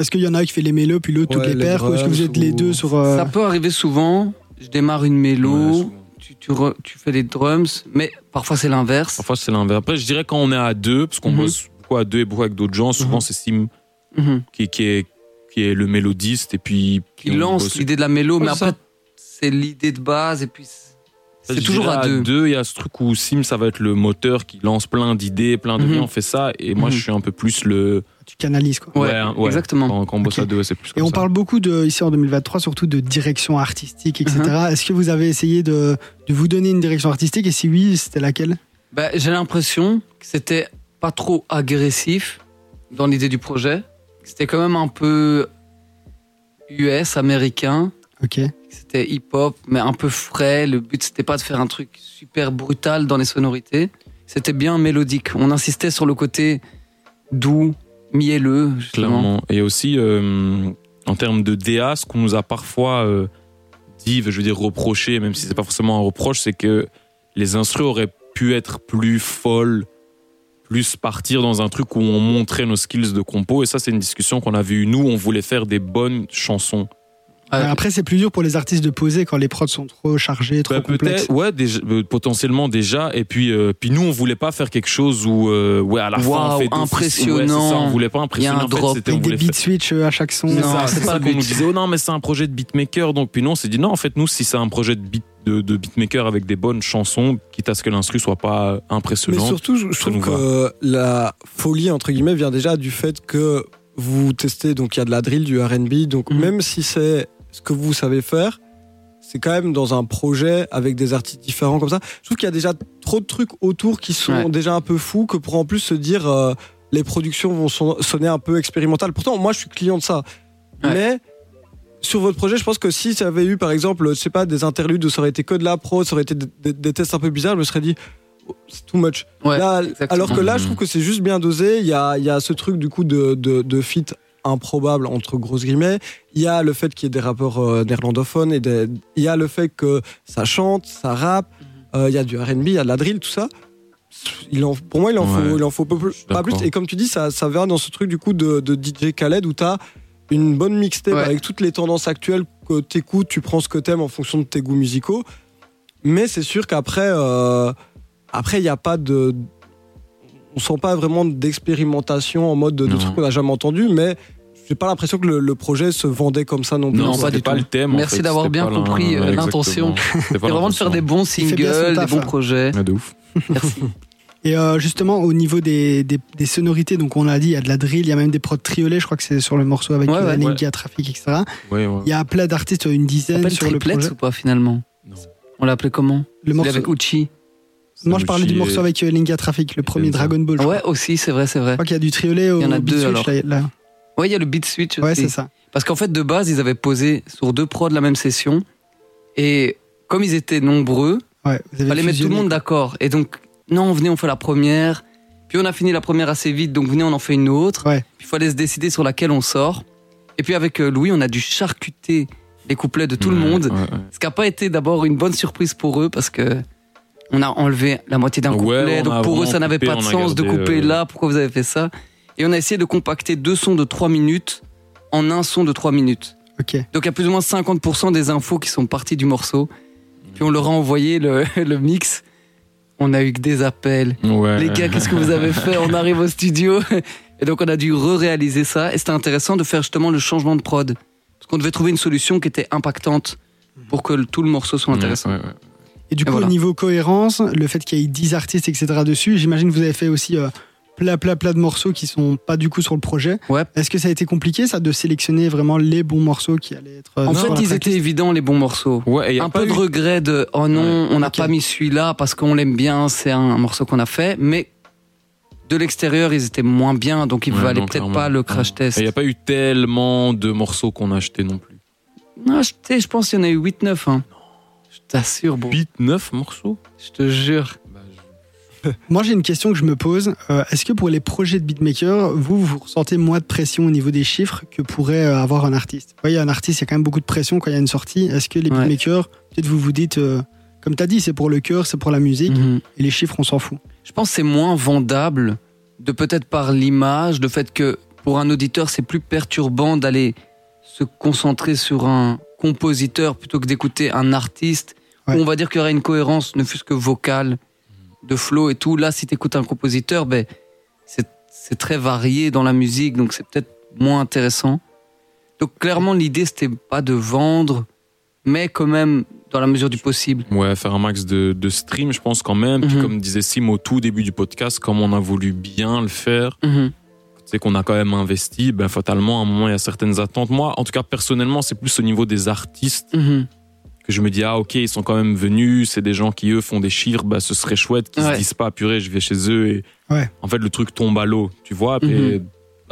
Est-ce qu'il y en a un qui fait les mélos puis l'autre Ouais, toutes les les paires ou est-ce que vous drums êtes les deux sur euh, Ça peut arriver souvent. Je démarre une mélo, tu, tu, re- tu fais les drums, mais parfois c'est l'inverse. Parfois, c'est l'inverse. Après, je dirais quand on est à deux, parce qu'on Mhm. bosse beaucoup à deux et beaucoup avec d'autres gens, souvent, Mhm. c'est Sim Mhm. qui, qui, est, qui est le mélodiste et puis. Qui lance l'idée de la mélo, mais Ouais, après, c'est l'idée de base, et puis c'est- toujours à deux. Il y a ce truc où Sim, ça va être le moteur qui lance plein d'idées, plein de Mhm. viens, on fait ça. Et moi, Mhm. je suis un peu plus le. tu canalises quoi. Ouais, ouais. exactement. Quand, quand on bosse à deux, c'est plus Et comme on ça. parle beaucoup de, ici en 2023, surtout de direction artistique, etc. Uh-huh. Est-ce que vous avez essayé de, de vous donner une direction artistique? Et si oui, c'était laquelle? Bah, J'ai l'impression que c'était pas trop agressif dans l'idée du projet. C'était quand même un peu US, américain. Ok. C'était hip-hop, mais un peu frais. Le but, c'était pas de faire un truc super brutal dans les sonorités. C'était bien mélodique. On insistait sur le côté doux, mielleux, justement. Clairement. Et aussi, euh, en termes de DA, ce qu'on nous a parfois euh, dit, je veux dire reproché, même si c'est pas forcément un reproche, c'est que les instrus auraient pu être plus folles, plus partir dans un truc où on montrait nos skills de compo. Et ça, c'est une discussion qu'on avait eue. Nous, on voulait faire des bonnes chansons. Ouais. Après, c'est plus dur pour les artistes de poser quand les prods sont trop chargés, trop Bah, complexes. ouais, déjà, euh, potentiellement déjà. Et puis, euh, puis nous, on voulait pas faire quelque chose où, euh, ouais, à la fin, on fait impressionnant. Ouais, c'est ça, on voulait pas Il y a impressionner. un en fait, drop Avec des beat switch euh, à chaque son. C'est Non, ça, c'est pas qu'on but. nous disait. Oh non, mais c'est un projet de beatmaker. Donc, puis non, on s'est dit non, en fait, nous, si c'est un projet de, beat, de, de beatmaker avec des bonnes chansons, quitte à ce que l'instru soit pas Mais impressionnant. surtout, je, trouve que la folie, entre guillemets, vient déjà du fait que vous testez, donc il y a de la drill, du RB, donc Mhm. même si c'est ce que vous savez faire, c'est quand même dans un projet avec des artistes différents comme ça. Je trouve qu'il y a déjà trop de trucs autour qui sont Ouais. déjà un peu fous que pour en plus se dire euh, les productions vont son- sonner un peu expérimentales. Pourtant, moi, je suis client de ça. Ouais. Mais sur votre projet, je pense que si ça avait eu, par exemple, je sais pas, des interludes où ça aurait été que de la pro, ça aurait été des, des- des tests un peu bizarres, je me serais dit, oh, c'est too much. Ouais, Là, exactement. alors que là, je Mhm. trouve que c'est juste bien dosé. Il y a, y a ce truc du coup de, de, de fit improbable entre grosses guillemets. Il y a le fait qu'il y ait des rappeurs euh, néerlandophones et des- il y a le fait que ça chante, ça rappe. Mhm. euh, il y a du R&B, il y a de la drill, tout ça. Il en, pour moi, il en Ouais, faut, il en faut pas plus, pas. Et comme tu dis, ça, ça vient dans ce truc du coup de, de DJ Khaled où t'as une bonne mixtape Ouais. avec toutes les tendances actuelles que t'écoutes, tu prends ce que t'aimes en fonction de tes goûts musicaux. Mais c'est sûr qu'après, euh, après, il n'y a pas de. On sent pas vraiment d'expérimentation en mode de, de trucs qu'on n'a jamais entendu, mais j'ai pas l'impression que le, le projet se vendait comme ça non plus. Non, pas pas tout. le thème. en Merci fait, d'avoir bien compris, euh, l'intention. C'est [LAUGHS] vraiment de faire des bons singles, des bons hein. projets. Ouais, de ouf. [LAUGHS] Merci. Et euh, justement, au niveau des, des, des sonorités, donc on l'a dit, il y a de la drill, il y a même des prods triolets, je crois que c'est sur le morceau avec Ouais, euh, ouais. Ninja Traffic, etc. Ouais, ouais. Il y a plein d'artistes, une dizaine sur le triplets projet. ou pas finalement? Non. On l'a appelé comment? Le morceau... avec Uchi. Moi, je parlais du morceau avec euh, Ninja Traffic, le premier. Dragon Ball. Ouais, aussi, c'est vrai, c'est vrai. Je crois qu'il y a du triolet au Il y en a beat deux, switch, là, là. Ouais, il y a le beat switch aussi. Ouais, c'est ça. Parce qu'en fait, de base, ils avaient posé sur deux prods la même session. Et comme ils étaient nombreux, Ouais, il fallait mettre tout le monde d'accord. Et donc, non, venez, on fait la première. Puis on a fini la première assez vite, donc venez, on en fait une autre. Ouais. Puis il fallait se décider sur laquelle on sort. Et puis avec euh, Louis, on a dû charcuter les couplets de tout le monde. Ouais, ouais. Ce qui n'a pas été d'abord une bonne surprise pour eux parce que on a enlevé la moitié d'un couplet. on donc pour eux, ça n'avait pas de sens de couper euh, là. Pourquoi vous avez fait ça? Et on a essayé de compacter deux sons de 3 minutes en un son de 3 minutes. Ok. Donc il y a plus ou moins 50% des infos qui sont parties du morceau. Puis on leur a envoyé le, [LAUGHS] le mix. On a eu que des appels. Ouais. Les gars, qu'est-ce que vous avez fait? On arrive au studio. Et donc on a dû re-réaliser ça. Et c'était intéressant de faire justement le changement de prod. Parce qu'on devait trouver une solution qui était impactante pour que le- tout le morceau soit Ouais, intéressant. ouais, ouais. Et du coup, voilà. au niveau cohérence, le fait qu'il y ait 10 artistes, etc. dessus, j'imagine que vous avez fait aussi euh, plein, plein, plein de morceaux qui sont pas du coup sur le projet. Ouais. Est-ce que ça a été compliqué, ça, de sélectionner vraiment les bons morceaux qui allaient être. euh, En fait, ils étaient évidents, les bons morceaux. Ouais, et y a un pas peu de regret de oh non, on n'a pas mis celui-là parce qu'on l'aime bien, c'est un, un morceau qu'on a fait, mais de l'extérieur, ils étaient moins bien, donc il Ouais, valait peut-être pas le crash test. il n'y a pas eu tellement de morceaux qu'on a achetés non plus. Non, sais, je pense qu'il y en a eu 8-9. Hein. Je t'assure, bon. 8, 9 morceaux Je te jure. Bah, [LAUGHS] Moi, j'ai une question que je me pose. Euh, Est-ce que pour les projets de beatmaker, vous, vous ressentez moins de pression au niveau des chiffres que pourrait euh, avoir un artiste? Vous voyez, un artiste, il y a quand même beaucoup de pression quand il y a une sortie. Est-ce que les Ouais. beatmakers, peut-être vous vous dites, euh, comme tu as dit, c'est pour le cœur, c'est pour la musique, Mhm. et les chiffres, on s'en fout? Je pense que c'est moins vendable de peut-être par l'image, le fait que pour un auditeur, c'est plus perturbant d'aller se concentrer sur un compositeur plutôt que d'écouter un artiste. Ouais. Où on va dire qu'il y aurait une cohérence, ne fût-ce que vocale, de flow et tout. Là, si tu écoutes un compositeur, ben, c'est c'est très varié dans la musique, donc c'est peut-être moins intéressant. Donc clairement, l'idée, c'était pas de vendre, mais quand même dans la mesure du possible. Ouais, faire un max de, de stream, je pense quand même. Puis Mhm. comme disait Sim au tout début du podcast, comme on a voulu bien le faire, Mhm. C'est qu'on a quand même investi, ben fatalement, à un moment, il y a certaines attentes. Moi, en tout cas, personnellement, c'est plus au niveau des artistes Mhm. que je me dis, ah ok, ils sont quand même venus, c'est des gens qui, eux, font des chiffres, bah, ce serait chouette qu'ils Ouais. se disent pas, purée, je vais chez eux. Et Ouais. En fait, le truc tombe à l'eau, tu vois.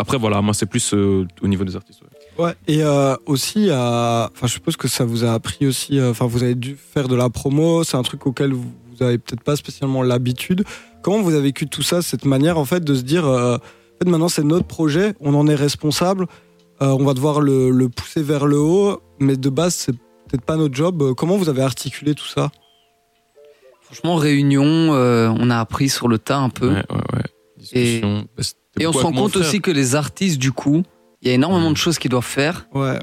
Après, voilà, moi, c'est plus euh, au niveau des artistes. ouais. Ouais, et euh, aussi, euh, enfin, je suppose que ça vous a appris aussi, euh, enfin, vous avez dû faire de la promo, c'est un truc auquel vous, vous avez peut-être pas spécialement l'habitude. Comment vous avez vécu tout ça, cette manière, en fait, de se dire, euh, en fait, maintenant, c'est notre projet, on en est responsable, euh, on va devoir le, le pousser vers le haut, mais de base, c'est peut-être pas notre job. Comment vous avez articulé tout ça? Franchement, réunion, euh, on a appris sur le tas un peu. Ouais, ouais, ouais. Discussion. Bah, Et on se rend compte frère. aussi que les artistes, du coup, il y a énormément de choses qu'ils doivent faire, Ouais.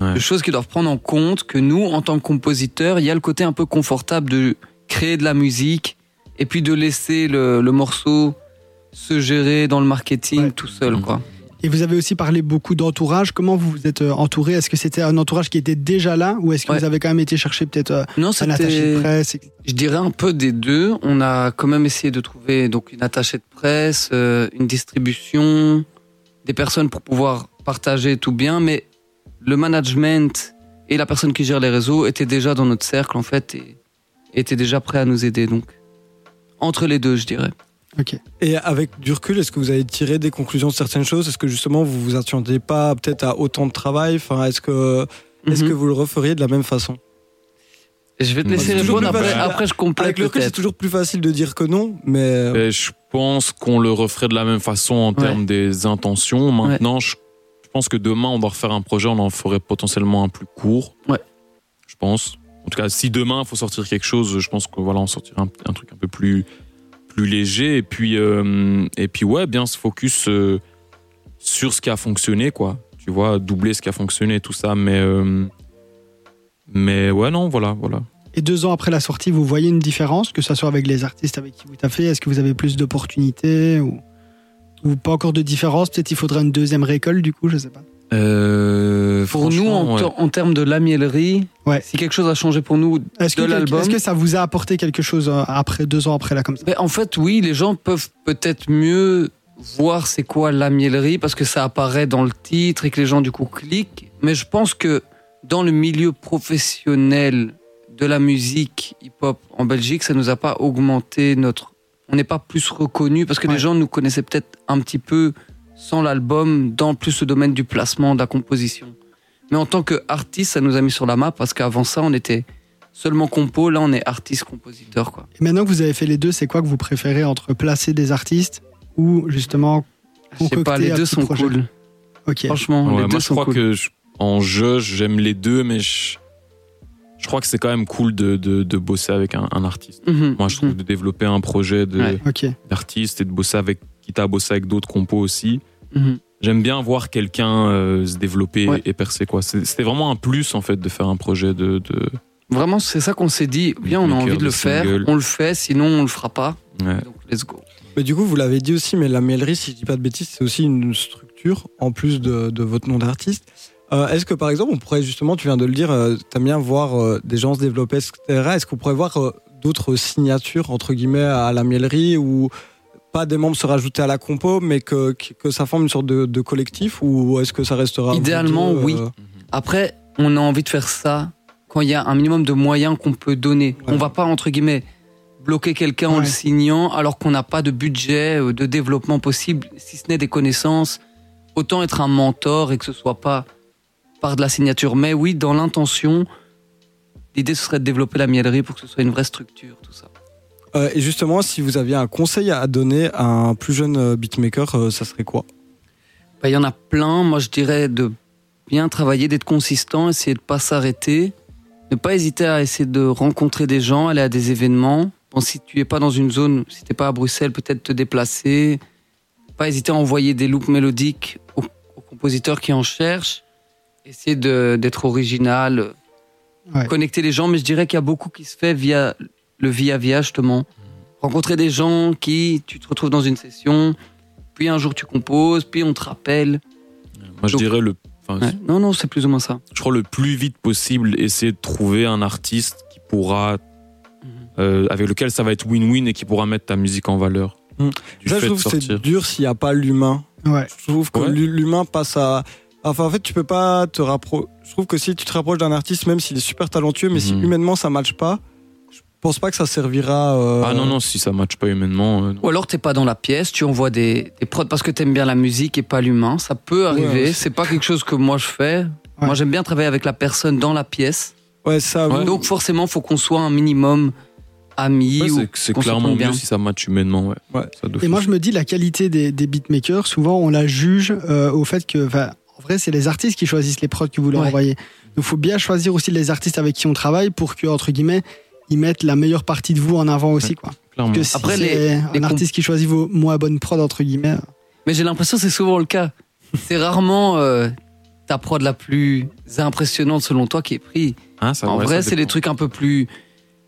Ouais. de choses qu'ils doivent prendre en compte, que nous, en tant que compositeurs, il y a le côté un peu confortable de créer de la musique et puis de laisser le, le morceau se gérer dans le marketing Ouais. tout seul, Mhm. quoi. Et vous avez aussi parlé beaucoup d'entourage. Comment vous vous êtes euh, entouré? Est-ce que c'était un entourage qui était déjà là ou est-ce que Ouais. vous avez quand même été chercher peut-être euh, un attaché de presse je dirais un peu des deux. On a quand même essayé de trouver donc une attachée de presse, euh, une distribution, des personnes pour pouvoir partager tout bien, mais le management et la personne qui gère les réseaux étaient déjà dans notre cercle en fait et étaient déjà prêts à nous aider donc entre les deux je dirais. Et avec du recul, est-ce que vous avez tiré des conclusions de certaines choses? Est-ce que justement, vous vous attendiez pas peut-être à autant de travail? Enfin, est-ce que, est-ce Mhm. que vous le referiez de la même façon? Je vais te laisser répondre après, facile. après je complète Avec le recul, c'est toujours plus facile de dire que non, mais euh, Et je pense qu'on le referait de la même façon en Ouais. termes des intentions. Maintenant, je, je pense que demain, on doit refaire un projet, on en ferait potentiellement un plus court. Ouais. Je pense. En tout cas, si demain, il faut sortir quelque chose, je pense que voilà, on sortira un, un truc un peu plus, plus léger. Et puis, euh, et puis, ouais, bien se focus euh, sur ce qui a fonctionné, quoi. Tu vois, doubler ce qui a fonctionné, tout ça. Mais, euh, mais ouais, non, voilà, voilà. Et deux ans après la sortie, vous voyez une différence, que ce soit avec les artistes avec qui vous taffez? Est-ce que vous avez plus d'opportunités ou, ou pas encore de différence? Peut-être il faudra une deuxième récolte du coup, je sais pas. Euh, Pour nous en, ouais. termes de la miellerie, Ouais. si quelque chose a changé pour nous, Est-ce que, De l'album. est-ce que ça vous a apporté quelque chose euh, après deux ans après là comme ça? Ben, en fait, oui, les gens peuvent peut-être mieux voir c'est quoi la miellerie parce que ça apparaît dans le titre et que les gens du coup cliquent. Mais je pense que dans le milieu professionnel de la musique hip-hop en Belgique, ça nous a pas augmenté notre. On n'est pas plus reconnu parce que Ouais. les gens nous connaissaient peut-être un petit peu sans l'album dans plus ce domaine du placement, de la composition. Mais en tant qu'artiste, ça nous a mis sur la map parce qu'avant ça, on était seulement compo. Là, on est artiste-compositeur, quoi. Et maintenant que vous avez fait les deux, c'est quoi que vous préférez entre placer des artistes ou justement Je sais pas, les deux sont projet cool. Ok. Franchement, Ouais, les moi, deux je sont crois cool. que je- en jeu, j'aime les deux, mais je, je crois que c'est quand même cool de, de, de bosser avec un, un artiste. Mhm, Moi, je trouve mhm. de développer un projet de- Ouais. Ok. d'artiste et de bosser avec, quitte à bosser avec d'autres compos aussi. Mhm. J'aime bien voir quelqu'un euh, se développer Ouais. et percer, quoi. C'était vraiment un plus, en fait, de faire un projet de. de... Vraiment, c'est ça qu'on s'est dit. Bien, on a envie de le faire. single. On le fait, sinon on le fera pas. Ouais. Donc, let's go. Mais du coup, vous l'avez dit aussi, mais la miellerie, si je dis pas de bêtises, c'est aussi une structure en plus de, de votre nom d'artiste. Euh, Est-ce que par exemple, on pourrait justement, tu viens de le dire, euh, t'aimes bien voir euh, des gens se développer, etc. Est-ce qu'on pourrait voir euh, d'autres signatures entre guillemets à la miellerie ou pas des membres se rajouter à la compo, mais que, que ça forme une sorte de, de collectif ou est-ce que ça restera Idéalement, oui. euh, Après, on a envie de faire ça quand il y a un minimum de moyens qu'on peut donner. Ouais. On va pas, entre guillemets, bloquer quelqu'un en le signant alors qu'on n'a pas de budget, euh, de développement possible, si ce n'est des connaissances. Autant être un mentor et que ce soit pas par de la signature. Mais oui, dans l'intention, l'idée ce serait de développer la miellerie pour que ce soit une vraie structure, tout ça. Euh, et justement, si vous aviez un conseil à donner à un plus jeune euh, beatmaker, euh, ça serait quoi? Bah, Il y en a plein. Moi, je dirais de bien travailler, d'être consistant, essayer de pas s'arrêter, ne pas hésiter à essayer de rencontrer des gens, aller à des événements. Bon, si tu es pas dans une zone, si t'es pas à Bruxelles, peut-être te déplacer. Pas hésiter à envoyer des loops mélodiques aux, aux compositeurs qui en cherchent. Essayer d'être original, Ouais. connecter les gens. Mais je dirais qu'il y a beaucoup qui se fait via le via-via, justement. Rencontrer des gens qui, tu te retrouves dans une session, puis un jour tu composes, puis on te rappelle. Moi, je Donc- dirais le. enfin, Ouais. Non, non, c'est plus ou moins ça. Je crois le plus vite possible, essayer de trouver un artiste qui pourra. Mhm. euh, avec lequel ça va être win-win et qui pourra mettre ta musique en valeur. Mm. Ça, je trouve que c'est dur s'il n'y a pas l'humain. Ouais. Je trouve que Ouais. l'humain passe à. Enfin, en fait, tu peux pas te rapprocher. Je trouve que si tu te rapproches d'un artiste, même s'il est super talentueux, mais si Mhm. humainement ça matche pas, pense pas que ça servira. euh, Ah non, non, si ça matche pas humainement. euh. Ou alors t'es pas dans la pièce, tu envoies des, des prods parce que t'aimes bien la musique et pas l'humain. Ça peut arriver. aussi. c'est pas quelque chose que moi je fais. Moi j'aime bien travailler avec la personne dans la pièce. Ouais, ça. Ouais. Donc forcément faut qu'on soit un minimum amis Ouais, ou c'est- clairement mieux bien. si ça match humainement. Ouais. Ouais. Ça. Et moi, je me dis, la qualité des, des beatmakers, souvent, on la juge euh, au fait que, en vrai, c'est les artistes qui choisissent les prods que vous leur Ouais. envoyez. Donc, il faut bien choisir aussi les artistes avec qui on travaille pour que, entre guillemets, ils mettent la meilleure partie de vous en avant aussi, quoi. Clairement. Que si Après, c'est les- un les comp- artiste qui choisit vos moins bonnes prods, entre guillemets. Mais j'ai l'impression que c'est souvent le cas. c'est rarement euh, ta prod la plus impressionnante selon toi qui est prise. Hein, ça- en vrai, c'est des dépend. trucs un peu plus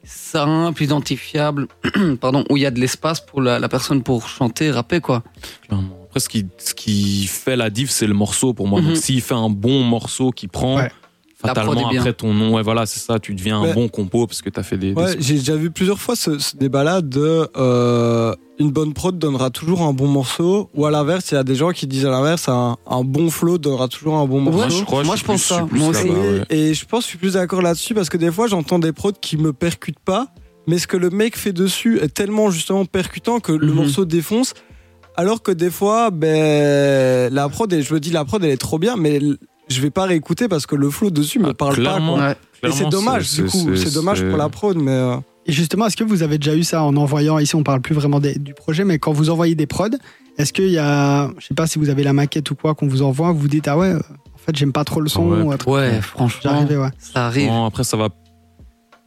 simples, identifiables, [CLEARS THROAT] pardon, où il y a de l'espace pour la, la personne pour chanter, rapper, quoi. Clairement. Après, ce qui, ce qui fait la diff, c'est le morceau pour moi. Mhm. Donc, s'il fait un bon morceau qui prend, Ouais. Fatalement, après ton nom, ouais, voilà, c'est ça, tu deviens un bon compo parce que t'as fait des. des- Ouais, j'ai déjà vu plusieurs fois ce, ce débat-là de euh, une bonne prod donnera toujours un bon morceau, ou à l'inverse, il y a des gens qui disent à l'inverse, un, un bon flow donnera toujours un bon morceau. Moi, je crois, Moi, je je suis pense plus- ça. je Moi là-bas, aussi. ouais. Et je pense que je suis plus d'accord là-dessus parce que des fois j'entends des prods qui me percutent pas, mais ce que le mec fait dessus est tellement justement percutant que le Mhm. morceau défonce. Alors que des fois, ben, la prod, je me dis la prod elle est trop bien, mais je vais pas réécouter parce que le flow dessus me Ah, parle clairement. pas. quoi. Ouais. Et c'est dommage du coup, c'est- dommage pour la prod, mais euh, Et justement, est-ce que vous avez déjà eu ça en envoyant, ici on parle plus vraiment des- du projet, mais quand vous envoyez des prods, est-ce qu'il y a, je sais pas si vous avez la maquette ou quoi qu'on vous envoie, vous dites, ah ouais, en fait j'aime pas trop le son, Ouais. ou truc. Ouais, franchement, arrivé, ouais. ça arrive. Bon, après, ça va.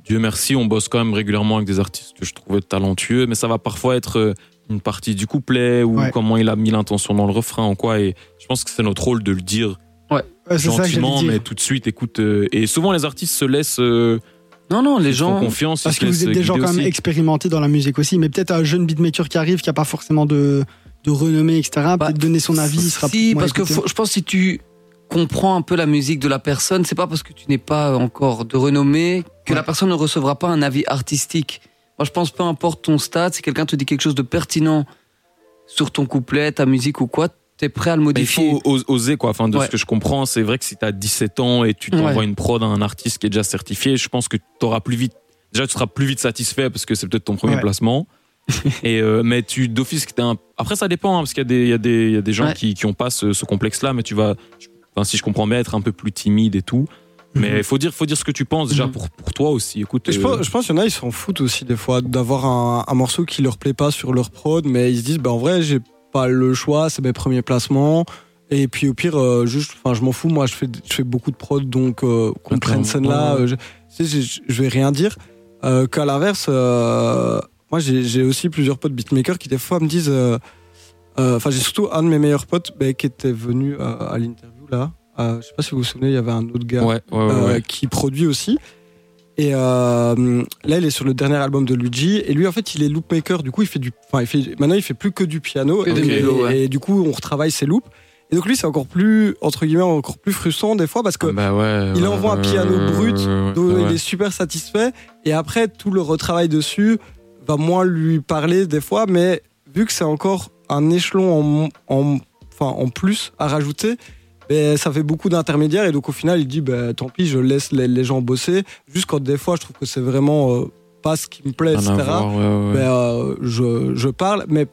Dieu merci, on bosse quand même régulièrement avec des artistes que je trouvais talentueux, mais ça va parfois être euh, une partie du couplet ou Ouais. comment il a mis l'intention dans le refrain ou quoi. Et je pense que c'est notre rôle de le dire Ouais, ça gentiment, mais tout de suite, écoute. euh, et souvent, les artistes se laissent. euh, Non, non, les gens. confiance. Parce que vous êtes des gens quand même aussi. expérimentés dans la musique aussi, mais peut-être un jeune beatmaker qui arrive, qui a pas forcément de, de renommée, etc. Bah, peut-être donner son avis, il sera Si, parce que faut- je pense que si tu comprends un peu la musique de la personne, c'est pas parce que tu n'es pas encore de renommée que Ouais. la personne ne recevra pas un avis artistique. Moi, je pense peu importe ton stade, si quelqu'un te dit quelque chose de pertinent sur ton couplet, ta musique ou quoi, t'es prêt à le Mais il modifier. faut os- oser, quoi. Enfin, de Ouais. ce que je comprends, c'est vrai que si t'as 17 ans et tu t'envoies Ouais. une prod à un artiste qui est déjà certifié, je pense que t'auras plus vite. Déjà, tu seras plus vite satisfait parce que c'est peut-être ton premier Ouais. placement. [LAUGHS] et euh, mais tu d'office que t'es un. Après, ça dépend hein, parce qu'il y a des y y a gens Ouais. qui qui ont pas ce, ce complexe-là, mais tu vas. Enfin, si je comprends bien, être un peu plus timide et tout. Mais il faut dire faut dire ce que tu penses déjà Mhm. pour pour toi aussi. Écoute. Je euh, pense, je pense qu'il y en a, ils s'en foutent aussi des fois d'avoir un, un morceau qui leur plaît pas sur leur prod, mais ils se disent, bah en vrai, j'ai pas le choix, c'est mes premiers placements. Et puis au pire, euh, juste, enfin, je m'en fous. Moi, je fais, je fais beaucoup de prod, donc euh, qu'on prenne scène là, Ouais. euh, je, je, je vais rien dire. Qu'à l'inverse, moi, j'ai aussi plusieurs potes beatmakers qui des fois me disent. Enfin, j'ai surtout un de mes meilleurs potes ben, qui était venu à l'interview là. Je sais pas si vous vous souvenez, il y avait un autre gars Ouais, ouais, ouais. ouais. qui produit aussi. Et euh, là, il est sur le dernier album de Luigi. Et lui, en fait, il est loopmaker. Du coup, il fait du. Enfin, il fait. Maintenant, il fait plus que du piano. Et, et- du coup, on retravaille ses loops. Et donc, lui, c'est encore plus entre guillemets encore plus frustrant des fois parce que Ah bah ouais, il ouais, envoie un piano ouais, brut dont ouais. il est super satisfait. Et après, tout le retravail dessus va moins lui parler des fois. Mais vu que c'est encore un échelon en, en, enfin, en plus à rajouter, ben, ça fait beaucoup d'intermédiaires. Et donc, au final, il dit ben, tant pis, je laisse les, les gens bosser. Juste quand des fois, je trouve que c'est vraiment euh, pas ce qui me plaît, etc. voir, ouais, ouais. ben, euh, je, je parle. Mais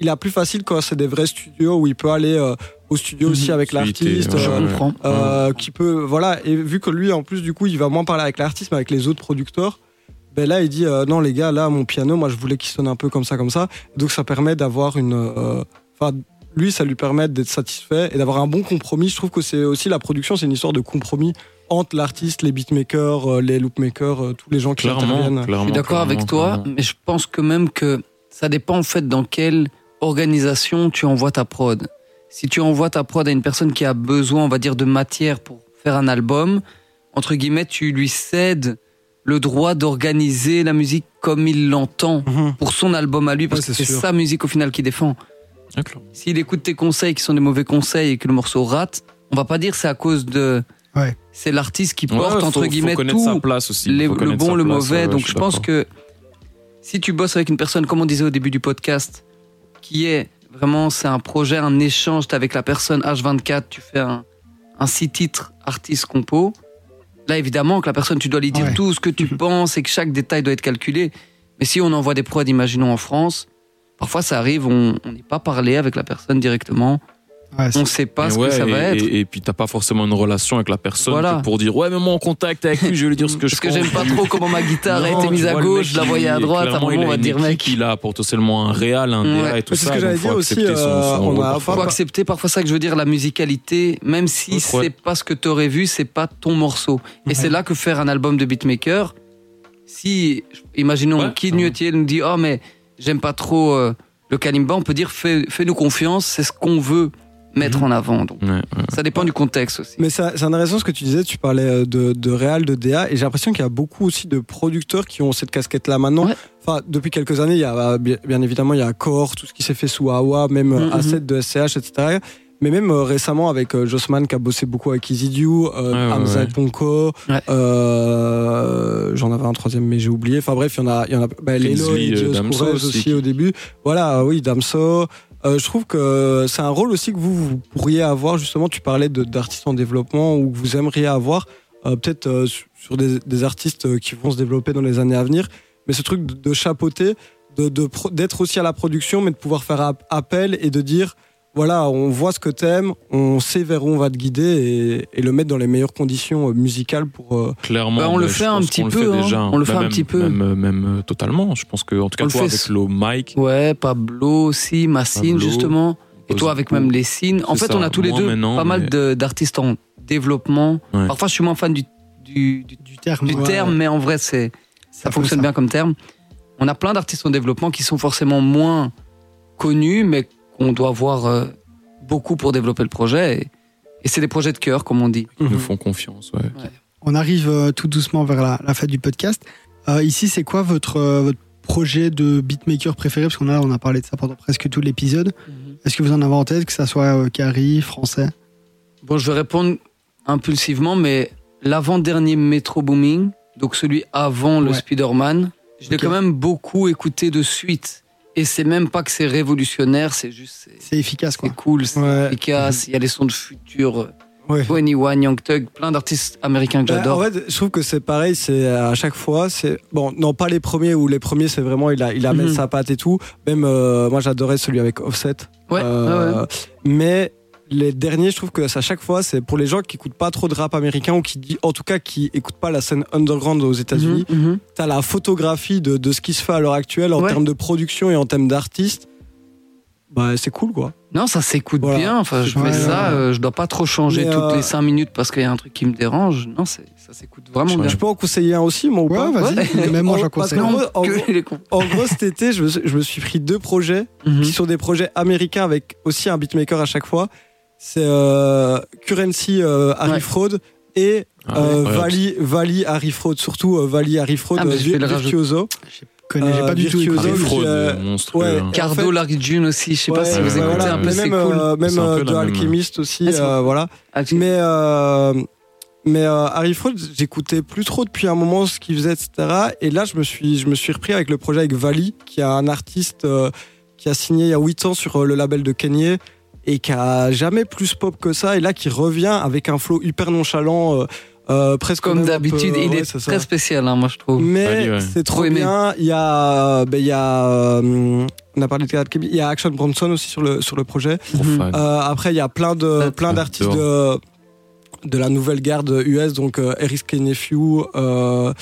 il a plus facile quand c'est des vrais studios où il peut aller euh, au studio aussi avec Suite et- l'artiste. qui peut voilà et vu que lui en plus du coup il va moins parler avec l'artiste mais avec les autres producteurs ben là il dit euh, non les gars là mon piano moi je voulais qu'il sonne un peu comme ça comme ça donc ça permet d'avoir une euh, enfin lui ça lui permet d'être satisfait et d'avoir un bon compromis je trouve que c'est aussi la production c'est une histoire de compromis entre l'artiste les beatmakers euh, les loopmakers euh, tous les gens qui Clairement, interviennent clairement. Je suis d'accord avec toi, clairement. mais je pense que même que ça dépend en fait dans quelle organisation tu envoies ta prod. Si tu envoies ta prod à une personne qui a besoin, on va dire, de matière pour faire un album, entre guillemets, tu lui cèdes le droit d'organiser la musique comme il l'entend Mhm. pour son album à lui, parce Ouais, que c'est sa musique au final qui défend. S'il écoute tes conseils qui sont des mauvais conseils et que le morceau rate, on va pas dire c'est à cause de. Ouais. C'est l'artiste qui Ouais, porte, faut- entre faut guillemets, connaître tout sa place aussi. les- Faut le bon, sa le place, mauvais. ouais, Donc je pense que si tu bosses avec une personne, comme on disait au début du podcast, qui est vraiment, c'est un projet, un échange, t'es avec la personne H24, tu fais un, un six titres artiste compo. Là, évidemment, que la personne, tu dois lui dire Ouais. tout ce que tu penses et que chaque détail doit être calculé. Mais si on envoie des prods, imaginons en France, parfois ça arrive, on n'est pas parlé avec la personne directement, Ouais, on sait pas ce ouais, que ça et, va être. Et, et puis t'as pas forcément une relation avec la personne Voilà. pour dire ouais mais moi en contact avec lui je vais lui dire ce que je Parce que pense. j'aime pas trop [LAUGHS] comment ma guitare a été tu mise à gauche, je la voyais à droite, à un clairement, il moment on a va dire mec. Il a potentiellement un réal, un Ouais. DA et tout C'est ce ça. que faut dire aussi, son- euh, son on rôle a parfois. faut pas- accepter parfois ça que je veux dire la musicalité même si c'est pas ce que t'aurais vu c'est pas ton morceau et c'est là que faire un album de beatmaker si imaginons Kid nous dit oh mais j'aime pas trop euh, le kalimba on peut dire fais, fais-nous confiance c'est ce qu'on veut mettre Mhm. en avant donc Ouais, ouais. ça dépend du contexte aussi Mais ça- c'est intéressant ce que tu disais, tu parlais euh, de, de réal, de DA, et j'ai l'impression qu'il y a beaucoup aussi de producteurs qui ont cette casquette-là maintenant. Ouais. Enfin, depuis quelques années, il y a euh, bien, évidemment, il y a Core, tout ce qui s'est fait sous AWA, même. A7 de SCH, etc. Mais même euh, récemment avec euh, Jossman qui a bossé beaucoup avec Easydew, euh, ouais, Hamza. Ponko, j'en avais un troisième mais j'ai oublié. Enfin bref, il y en a, il y en a bah, Lelo aussi, aussi au début. Voilà, oui, Damso. Euh, je trouve que c'est un rôle aussi que vous, vous pourriez avoir, justement, tu parlais d'artistes en développement ou que vous aimeriez avoir, euh, peut-être euh, sur- des, des artistes qui vont se développer dans les années à venir. Mais ce truc de, de chapeauter, de- de pro- d'être aussi à la production, mais de pouvoir faire ap- appel et de dire, voilà, on voit ce que t'aimes, on sait vers où on va te guider et, et le mettre dans les meilleures conditions euh, musicales pour... euh, Clairement, Bah, on le fait un petit le peu, hein. On le fait un petit peu. Même, euh, même, totalement. Je pense que, en tout cas, On le toi, fait avec le Mike, ouais Pablo aussi Massine Pablo, justement et toi avec même les signes en fait ça, on a tous les deux pas mal mais- d'artistes en développement Ouais. parfois je suis moins fan du, du, du du terme. du ouais. terme, mais en vrai, c'est ça fonctionne ça. bien comme terme. On a plein d'artistes en développement qui sont forcément moins connus, mais qu'on doit voir euh, beaucoup pour développer le projet. Et, et c'est des projets de cœur, comme on dit. ils nous font confiance. Ouais. On arrive euh, tout doucement vers la, la fin du podcast. Euh, ici, c'est quoi votre, votre projet de beatmaker préféré? Parce qu'on a, on a parlé de ça pendant presque tout l'épisode. Est-ce que vous en avez en tête, que ça soit euh, Carrie, français? Bon, je vais répondre impulsivement, mais l'avant-dernier Metro Booming, donc celui avant le Ouais. Spider-Man, je l'ai quand même beaucoup écouté de suite. Et c'est même pas que c'est révolutionnaire, c'est juste. c'est- efficace, quoi. C'est cool, c'est Ouais. efficace, il y a les sons de futur. Ouais. 21, Young Thug, plein d'artistes américains que Bah, j'adore. en fait, je trouve que c'est pareil, c'est à chaque fois, c'est bon, non pas les premiers où les premiers c'est vraiment il a il amène Mhm. sa patte et tout. Même euh, moi j'adorais celui avec Offset. ouais, Euh, ouais, ouais. Mais les derniers, je trouve que à chaque fois, c'est pour les gens qui écoutent pas trop de rap américain ou qui dit, en tout cas, qui écoutent pas la scène underground aux États-Unis. Mhm, mhm. T'as la photographie de, de ce qui se fait à l'heure actuelle en Ouais. termes de production et en termes d'artistes. bah, c'est cool, quoi. Non, ça s'écoute Voilà. bien. Enfin, je mets ça, euh, je dois pas trop changer Mais, toutes euh, les 5 minutes parce qu'il y a un truc qui me dérange. Non, c'est- ça s'écoute vraiment bien. Je peux en conseiller un aussi, moi, ou Ouais, pas vas-y. Même moi, j'en Parce conseille. gros, en gros-. En gros, cet été, je me, suis- je me suis pris deux projets Mhm. qui sont des projets américains avec aussi un beatmaker à chaque fois. C'est euh, Currency euh, Harry Ouais. Fraud et Ah, euh, incroyable. Valley, Valley Harry Fraud, surtout euh, Valley Harry Fraud, Ah, euh, rajouter. Virtuoso. Je connais j'ai Euh, pas du tout écouté. Harry Harry Fraud, euh, monstrueux. ouais. hein. Cardo, Larry June aussi. Je sais pas si vous écoutez voilà. un peu, c'est même, cool. euh, même même- Alchemist aussi, Ah, euh, voilà. Ah, Mais, euh, mais euh, Harry Fraud, j'écoutais plus trop depuis un moment ce qu'il faisait, etc. Et là, je me suis, je me suis repris avec le projet avec Vali, qui est un artiste euh, qui a signé il y a 8 ans sur euh, le label de Kanye et qui a jamais plus pop que ça. Et là, qui revient avec un flow hyper nonchalant, euh, euh, presque Comme d'habitude, il ouais, est ça. très spécial, hein, moi je trouve. Mais ouais. c'est trop Trop aimé. bien. Il y a, ben, il y a, euh, on a parlé de il y a Action Bronson aussi sur le sur le projet. Mhm. Euh, après, il y a plein de Ouais, plein d'artistes de, de la nouvelle garde US, donc euh, Eric K. Nephew. euh,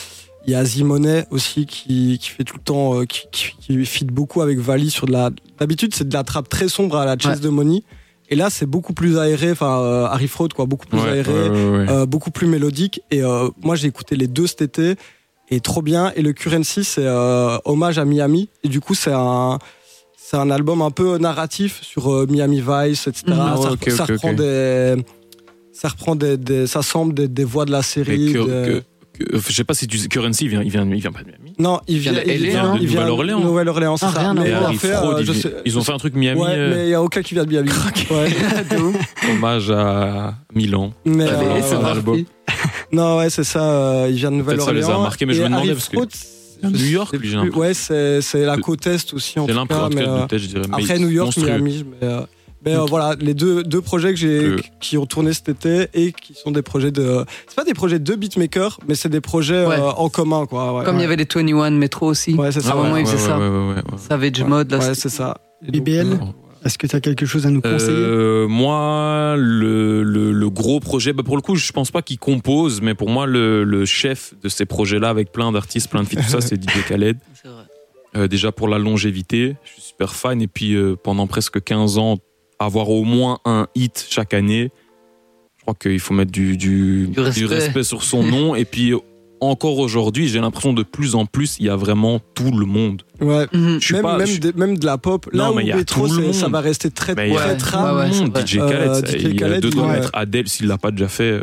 Il y a Zimonet aussi qui, qui fait tout le temps, euh, qui, qui, qui fit beaucoup avec Vali sur de la. D'habitude, c'est de la trappe très sombre à la Chase Ouais. de Money. Et là, c'est beaucoup plus aéré, enfin, euh, Harry Fraud, quoi, beaucoup plus Ouais, aéré, ouais, euh, beaucoup plus mélodique. Et euh, moi, j'ai écouté les deux cet été et trop bien. Et le Currency, c'est euh, hommage à Miami. Et du coup, c'est un, c'est un album un peu narratif sur euh, Miami Vice, etc. Mhm. Ah ça, ok, ça reprend des, ça reprend des, des- ça semble des, des voix de la série. que- des- je sais pas si tu sais, Currency, il vient, il vient, il vient pas de Miami. Non, il vient, il vient, hein. il vient de Nouvelle-Orléans. Nouvelle-Orléans, c'est Ah, ça. rien à Mais Et voir. en Harry fait, Fraud, euh, ils, je sais- ils ont fait un truc Miami, Ouais, euh, mais il y a aucun qui vient de Miami. Ouais. [LAUGHS] hommage à Milan. Mais, Allez, euh, c'est. [LAUGHS] Non, ouais, c'est ça. euh, il vient de Peut-être ça les a Nouvelle-Orléans. marqués, mais je me demandais Harry parce que- New York, plus. Ouais, c'est c'est la côte est aussi en tout cas. en tout mais, cas, euh, de tête, je dirais. Après New York. Miami, mais, mais euh, voilà, les deux, deux projets que j'ai Que- qui ont tourné cet été et qui sont des projets de. C'est pas des projets de beatmakers, mais c'est des projets Ouais. euh, en commun, quoi. Ouais, Comme il y avait les 21 Metro aussi. Ouais, c'est À ça. moment, ouais. faisait ça. ouais, ouais, ouais, ouais. Savage Ouais. Mode, là. Ouais, c'est ça. BBL euh, Est-ce que tu as quelque chose à nous conseiller? Euh, moi, le, le, le gros projet, bah pour le coup, je pense pas qu'il compose, mais pour moi, le, le chef de ces projets-là, avec plein d'artistes, plein de filles, tout ça, [LAUGHS] c'est DJ Khaled. C'est vrai. Euh, déjà pour la longévité, je suis super fan. Et puis euh, pendant presque 15 ans, avoir au moins un hit chaque année, je crois qu'il faut mettre du, du, Du respect. sur son nom. et puis encore aujourd'hui, j'ai l'impression de plus en plus, il y a vraiment tout le monde. Ouais. Mhm. Je suis Même, pas, même, je- de, même de la pop. Non, Là où mais il y a Metro, tout le c'est- ça monde. va rester très, mais il y a très Ouais, trap. ouais, monde. DJ Khaled, Euh, il y a Khaled, deux doigts ouais. mettre Adele s'il l'a pas déjà fait. euh,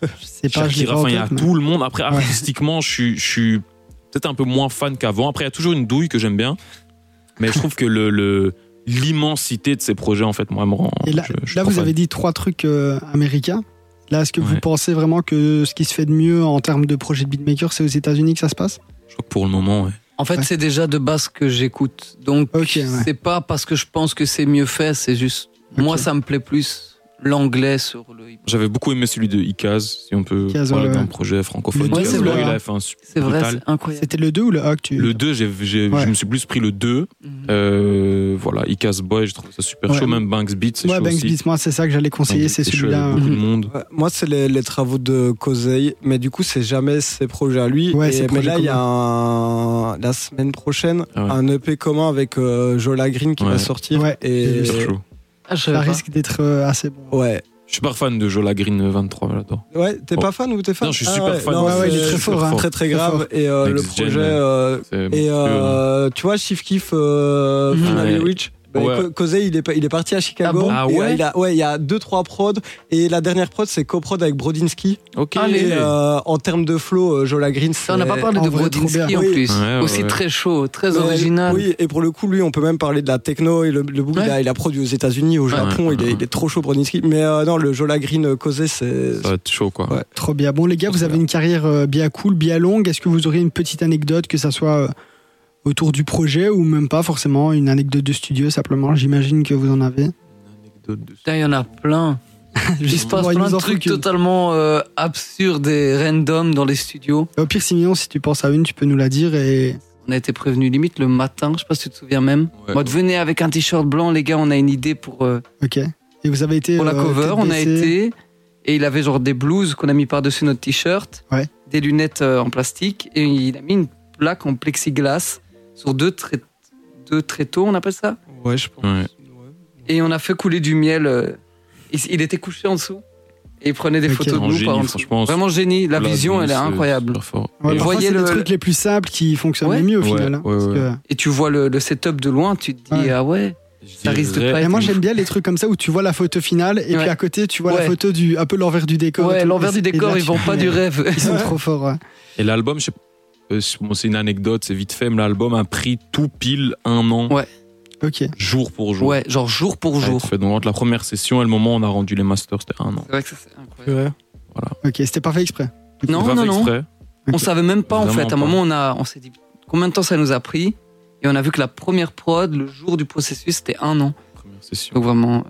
[LAUGHS] Je sais pas, je enfin, il y a mais- tout le monde. Après, artistiquement, je suis, je suis peut-être un peu moins fan qu'avant. Après, il y a toujours une douille que j'aime bien. Mais je trouve que le, le- l'immensité de ces projets, en fait, moi, me rend. Et là, je- je suis là trop vous avez dit trois trucs euh, américains. Là, est-ce que vous pensez vraiment que ce qui se fait de mieux en termes de projet de beatmaker, c'est aux États-Unis que ça se passe? Je crois que pour le moment, ouais. En fait, Ouais. c'est déjà de base que j'écoute. Donc, ouais. c'est pas parce que je pense que c'est mieux fait, c'est juste. Moi, ça me plaît plus l'anglais sur le J'avais beaucoup aimé celui de Icaz, si on peut Icaz, parler ouais, d'un projet francophone. Ouais, c'est vrai. il a fait un super C'est vrai, brutal. c'est incroyable. C'était le 2 ou le A que tu. Le 2, j'ai, j'ai- Ouais. je me suis plus pris le 2. Mhm. Euh, voilà, Icaz Boy, je trouve ça super Ouais. chaud. Même Banks Beat, c'est Ouais, chaud Banks aussi. Beats, moi, c'est ça que j'allais conseiller, c'est celui-là. beaucoup de Mhm. monde. Ouais, moi, c'est les, les travaux de Cosey, mais du coup, c'est jamais ses projets à lui. Ouais, Et- ses mais là, il y a un, la semaine prochaine Ah ouais. un EP commun avec euh, Jola Green qui Ouais. va sortir. Ouais, et Ah, je Ça pas. risque d'être euh, assez bon. ouais, Je suis pas fan de Jola Green 23, j'adore. ouais, t'es pas fan ou t'es fan Non, je suis Ah super ouais, fan. non, Ouais, ouais, il est c'est très fort, hein. très très grave. Et euh, le projet. euh, et monstrueux, hein. euh, tu vois, Chief Keef, euh, Mhm. Ouais. Bah, Ouais. Cosey, il est, pas- il est parti à Chicago. Ah bon Ah Et, euh, ouais il a, ouais, il y a deux trois prods et la dernière prod c'est coprod avec Brodinski. Ok. Et euh, en termes de flow, euh, Jola Green, Ça, on n'a pas c'est- parlé de Brodinski en Oui. plus. Ouais, ouais, Aussi ouais. très chaud, très Mais, original. Oui, et pour le coup, lui, on peut même parler de la techno et le, le book, Ouais. il, a, il a produit aux États-Unis, au Japon, ouais, il, est, ouais. il est trop chaud, Brodinski. Mais euh, non, le Jola Green c'est. Ça va être chaud, quoi. Ouais. Trop bien. Bon, les gars, vous avez bien. une carrière bien cool, bien longue. Est-ce que vous auriez une petite anecdote, que ça soit euh, autour du projet ou même pas forcément une anecdote de studio simplement J'imagine que vous en avez. Une anecdote de Putain, il y en a plein. [LAUGHS] Il se passe plein de trucs totalement euh, absurdes et random dans les studios. Au pire, Simeon, si tu penses à une, tu peux nous la dire. Et On a été prévenu limite le matin, je sais pas si tu te souviens même. Ouais. Moi, venez avec un t-shirt blanc, les gars, on a une idée pour, euh, ok. Et vous avez été pour la euh, cover. On a été. Et il avait genre des blouses qu'on a mis par-dessus notre t-shirt, Ouais. des lunettes euh, en plastique, et il a mis une plaque en plexiglas sur deux, trai- deux tréteaux, on appelle ça Ouais, je pense. Ouais. Et on a fait couler du miel. euh, il, il était couché en dessous. Et il prenait des photos de nous génie, par Vraiment génie. La vision, elle est incroyable. Ouais, voyez c'est les le- trucs les plus simples qui fonctionnent Ouais. le mieux au Ouais, final. hein, ouais, parce ouais. que- Et tu vois le, le setup de loin, tu te dis, Ouais. ah ouais. Ça risque de pas Et être moi j'aime bien les trucs comme ça où tu vois la photo finale et Ouais. puis à côté tu vois la photo du un peu l'envers du décor. Ouais, l'envers du décor, là, ils fais, pas du rêve. Ils sont trop forts. ouais. Et l'album, je sais c'est- bon, c'est une anecdote, c'est vite fait, mais l'album a pris tout pile un an, Ouais. Ok. jour pour jour. Ouais, genre jour pour jour. fait. Donc entre la première session et le moment où on a rendu les masters, c'était un an. C'est vrai que c'est incroyable. Ouais. Ok. C'était pas fait exprès. Non, pas non, fait non. exprès. On savait même pas en fait. À un pas. moment, on a, on s'est dit combien de temps ça nous a pris, et on a vu que la première prod, le jour du processus, c'était un an. Première session. Donc vraiment,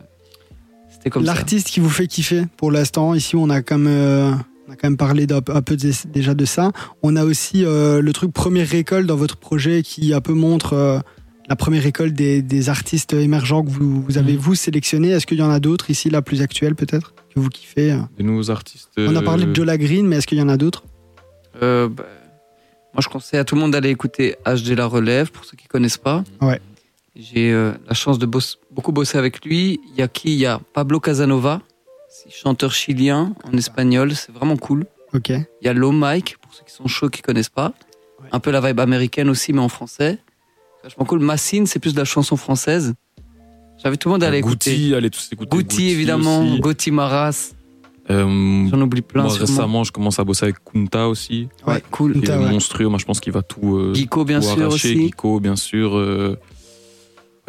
c'était comme ça. L'artiste qui vous fait kiffer pour l'instant. Ici on a comme euh, on a quand même parlé d'un peu- un peu de- déjà de ça. On a aussi euh, le truc première récolte dans votre projet qui un peu montre euh, la première école des, des artistes émergents que vous, vous avez Mhm. vous sélectionnés. Est-ce qu'il y en a d'autres ici, la plus actuelle peut-être que vous kiffez euh? Des nouveaux artistes. On a parlé de Jola Green, mais est-ce qu'il y en a d'autres? Euh, bah, moi, je conseille à tout le monde d'aller écouter HD La Relève pour ceux qui connaissent pas. Ouais. J'ai euh, la chance de boss- beaucoup bosser avec lui. Il y a qui? Il y a Pablo Casanova, chanteur chilien en espagnol. C'est vraiment cool. Ok. Il y a Low Mike, pour ceux qui sont chauds, qui connaissent pas. Ouais. Un peu la vibe américaine aussi, mais en français. C'est Vachement cool. Massine, c'est plus de la chanson française. J'invite tout le monde à aller écouter. Goutti, allez tous écouter. Goutti, évidemment. aussi. Gauthier Maras. Euh, J'en oublie plein. moi, récemment, je commence à bosser avec Kunta aussi. Ouais, cool. Il Kunta, est ouais. monstrueux. Moi, je pense qu'il va tout. euh, Geeko, bien tout sûr, arracher. aussi. Bien sûr. euh,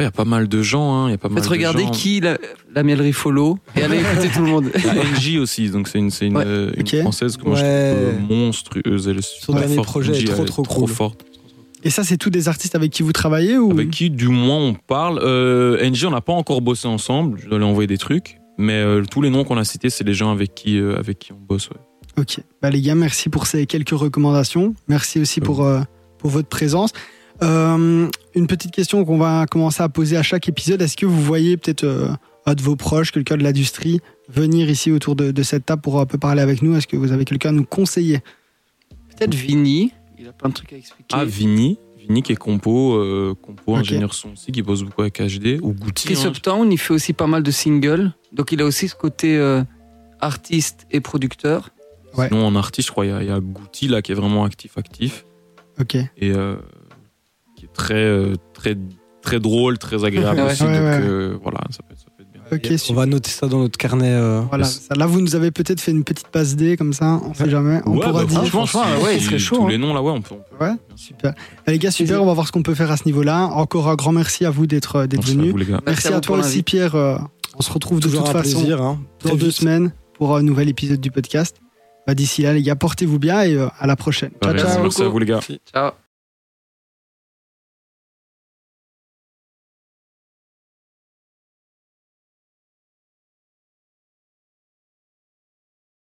Il y a pas mal de gens. hein, Il y a pas mal Faites de regarder gens. qui la, la mielerie follow [LAUGHS] et allez écouter tout le monde. Il y a NJ aussi, donc c'est une, c'est une, Ouais. euh, une Ok. française que moi je Ouais. trouve euh, monstrueuse. Elle est super dernier forte. projet est NJ, trop, elle trop trop cool. forte. Et ça, c'est tous des artistes avec qui vous travaillez ou? Avec qui, du moins, on parle. Euh, NJ, on n'a pas encore bossé ensemble. Je dois lui envoyer des trucs. Mais euh, tous les noms qu'on a cités, c'est les gens avec qui, euh, avec qui on bosse. ouais. Ok. Bah, les gars, merci pour ces quelques recommandations. Merci aussi pour, euh, pour votre présence. Euh, une petite question qu'on va commencer à poser à chaque épisode. Est-ce que vous voyez peut-être euh, un de vos proches, quelqu'un de l'industrie, venir ici autour de, de cette table pour un peu parler avec nous? Est-ce que vous avez quelqu'un à nous conseiller? Peut-être Vinny, il a plein de trucs à expliquer. Ah, Vini. Vini qui est compo, euh, compo ingénieur son aussi, qui bosse beaucoup avec HD. Ou Goutti. Chris hein. Uptown, il fait aussi pas mal de singles. Donc il a aussi ce côté euh, artiste et producteur. Ouais. Sinon, en artiste, je crois, il y a, a Goutti là, qui est vraiment actif, actif. Ok. et euh, très, euh, très, très drôle, très agréable Ouais. aussi. Ouais, donc ouais. euh, voilà, ça peut, être- ça peut être bien. On super. va noter ça dans notre carnet. euh, Voilà, ça, là vous nous avez peut-être fait une petite passe D comme ça, on sait jamais. On Ouais, pourra bah, dire. franchement, franchement, si- ouais, il serait chaud, Tous hein. les noms là, ouais, on peut. on peut- Ouais, super. Bah, les gars, super, on va voir ce qu'on peut faire à ce niveau-là. Encore un grand merci à vous d'être d'être Merci à venus. gars. Merci, à toi aussi. Pierre. Euh, On se retrouve de toute façon plaisir. Hein. dans deux semaines pour un nouvel épisode du podcast. Bah, D'ici là, les gars, portez-vous bien et euh, à la prochaine. Ciao, Pareil, ciao. Merci à vous, les gars. Ciao.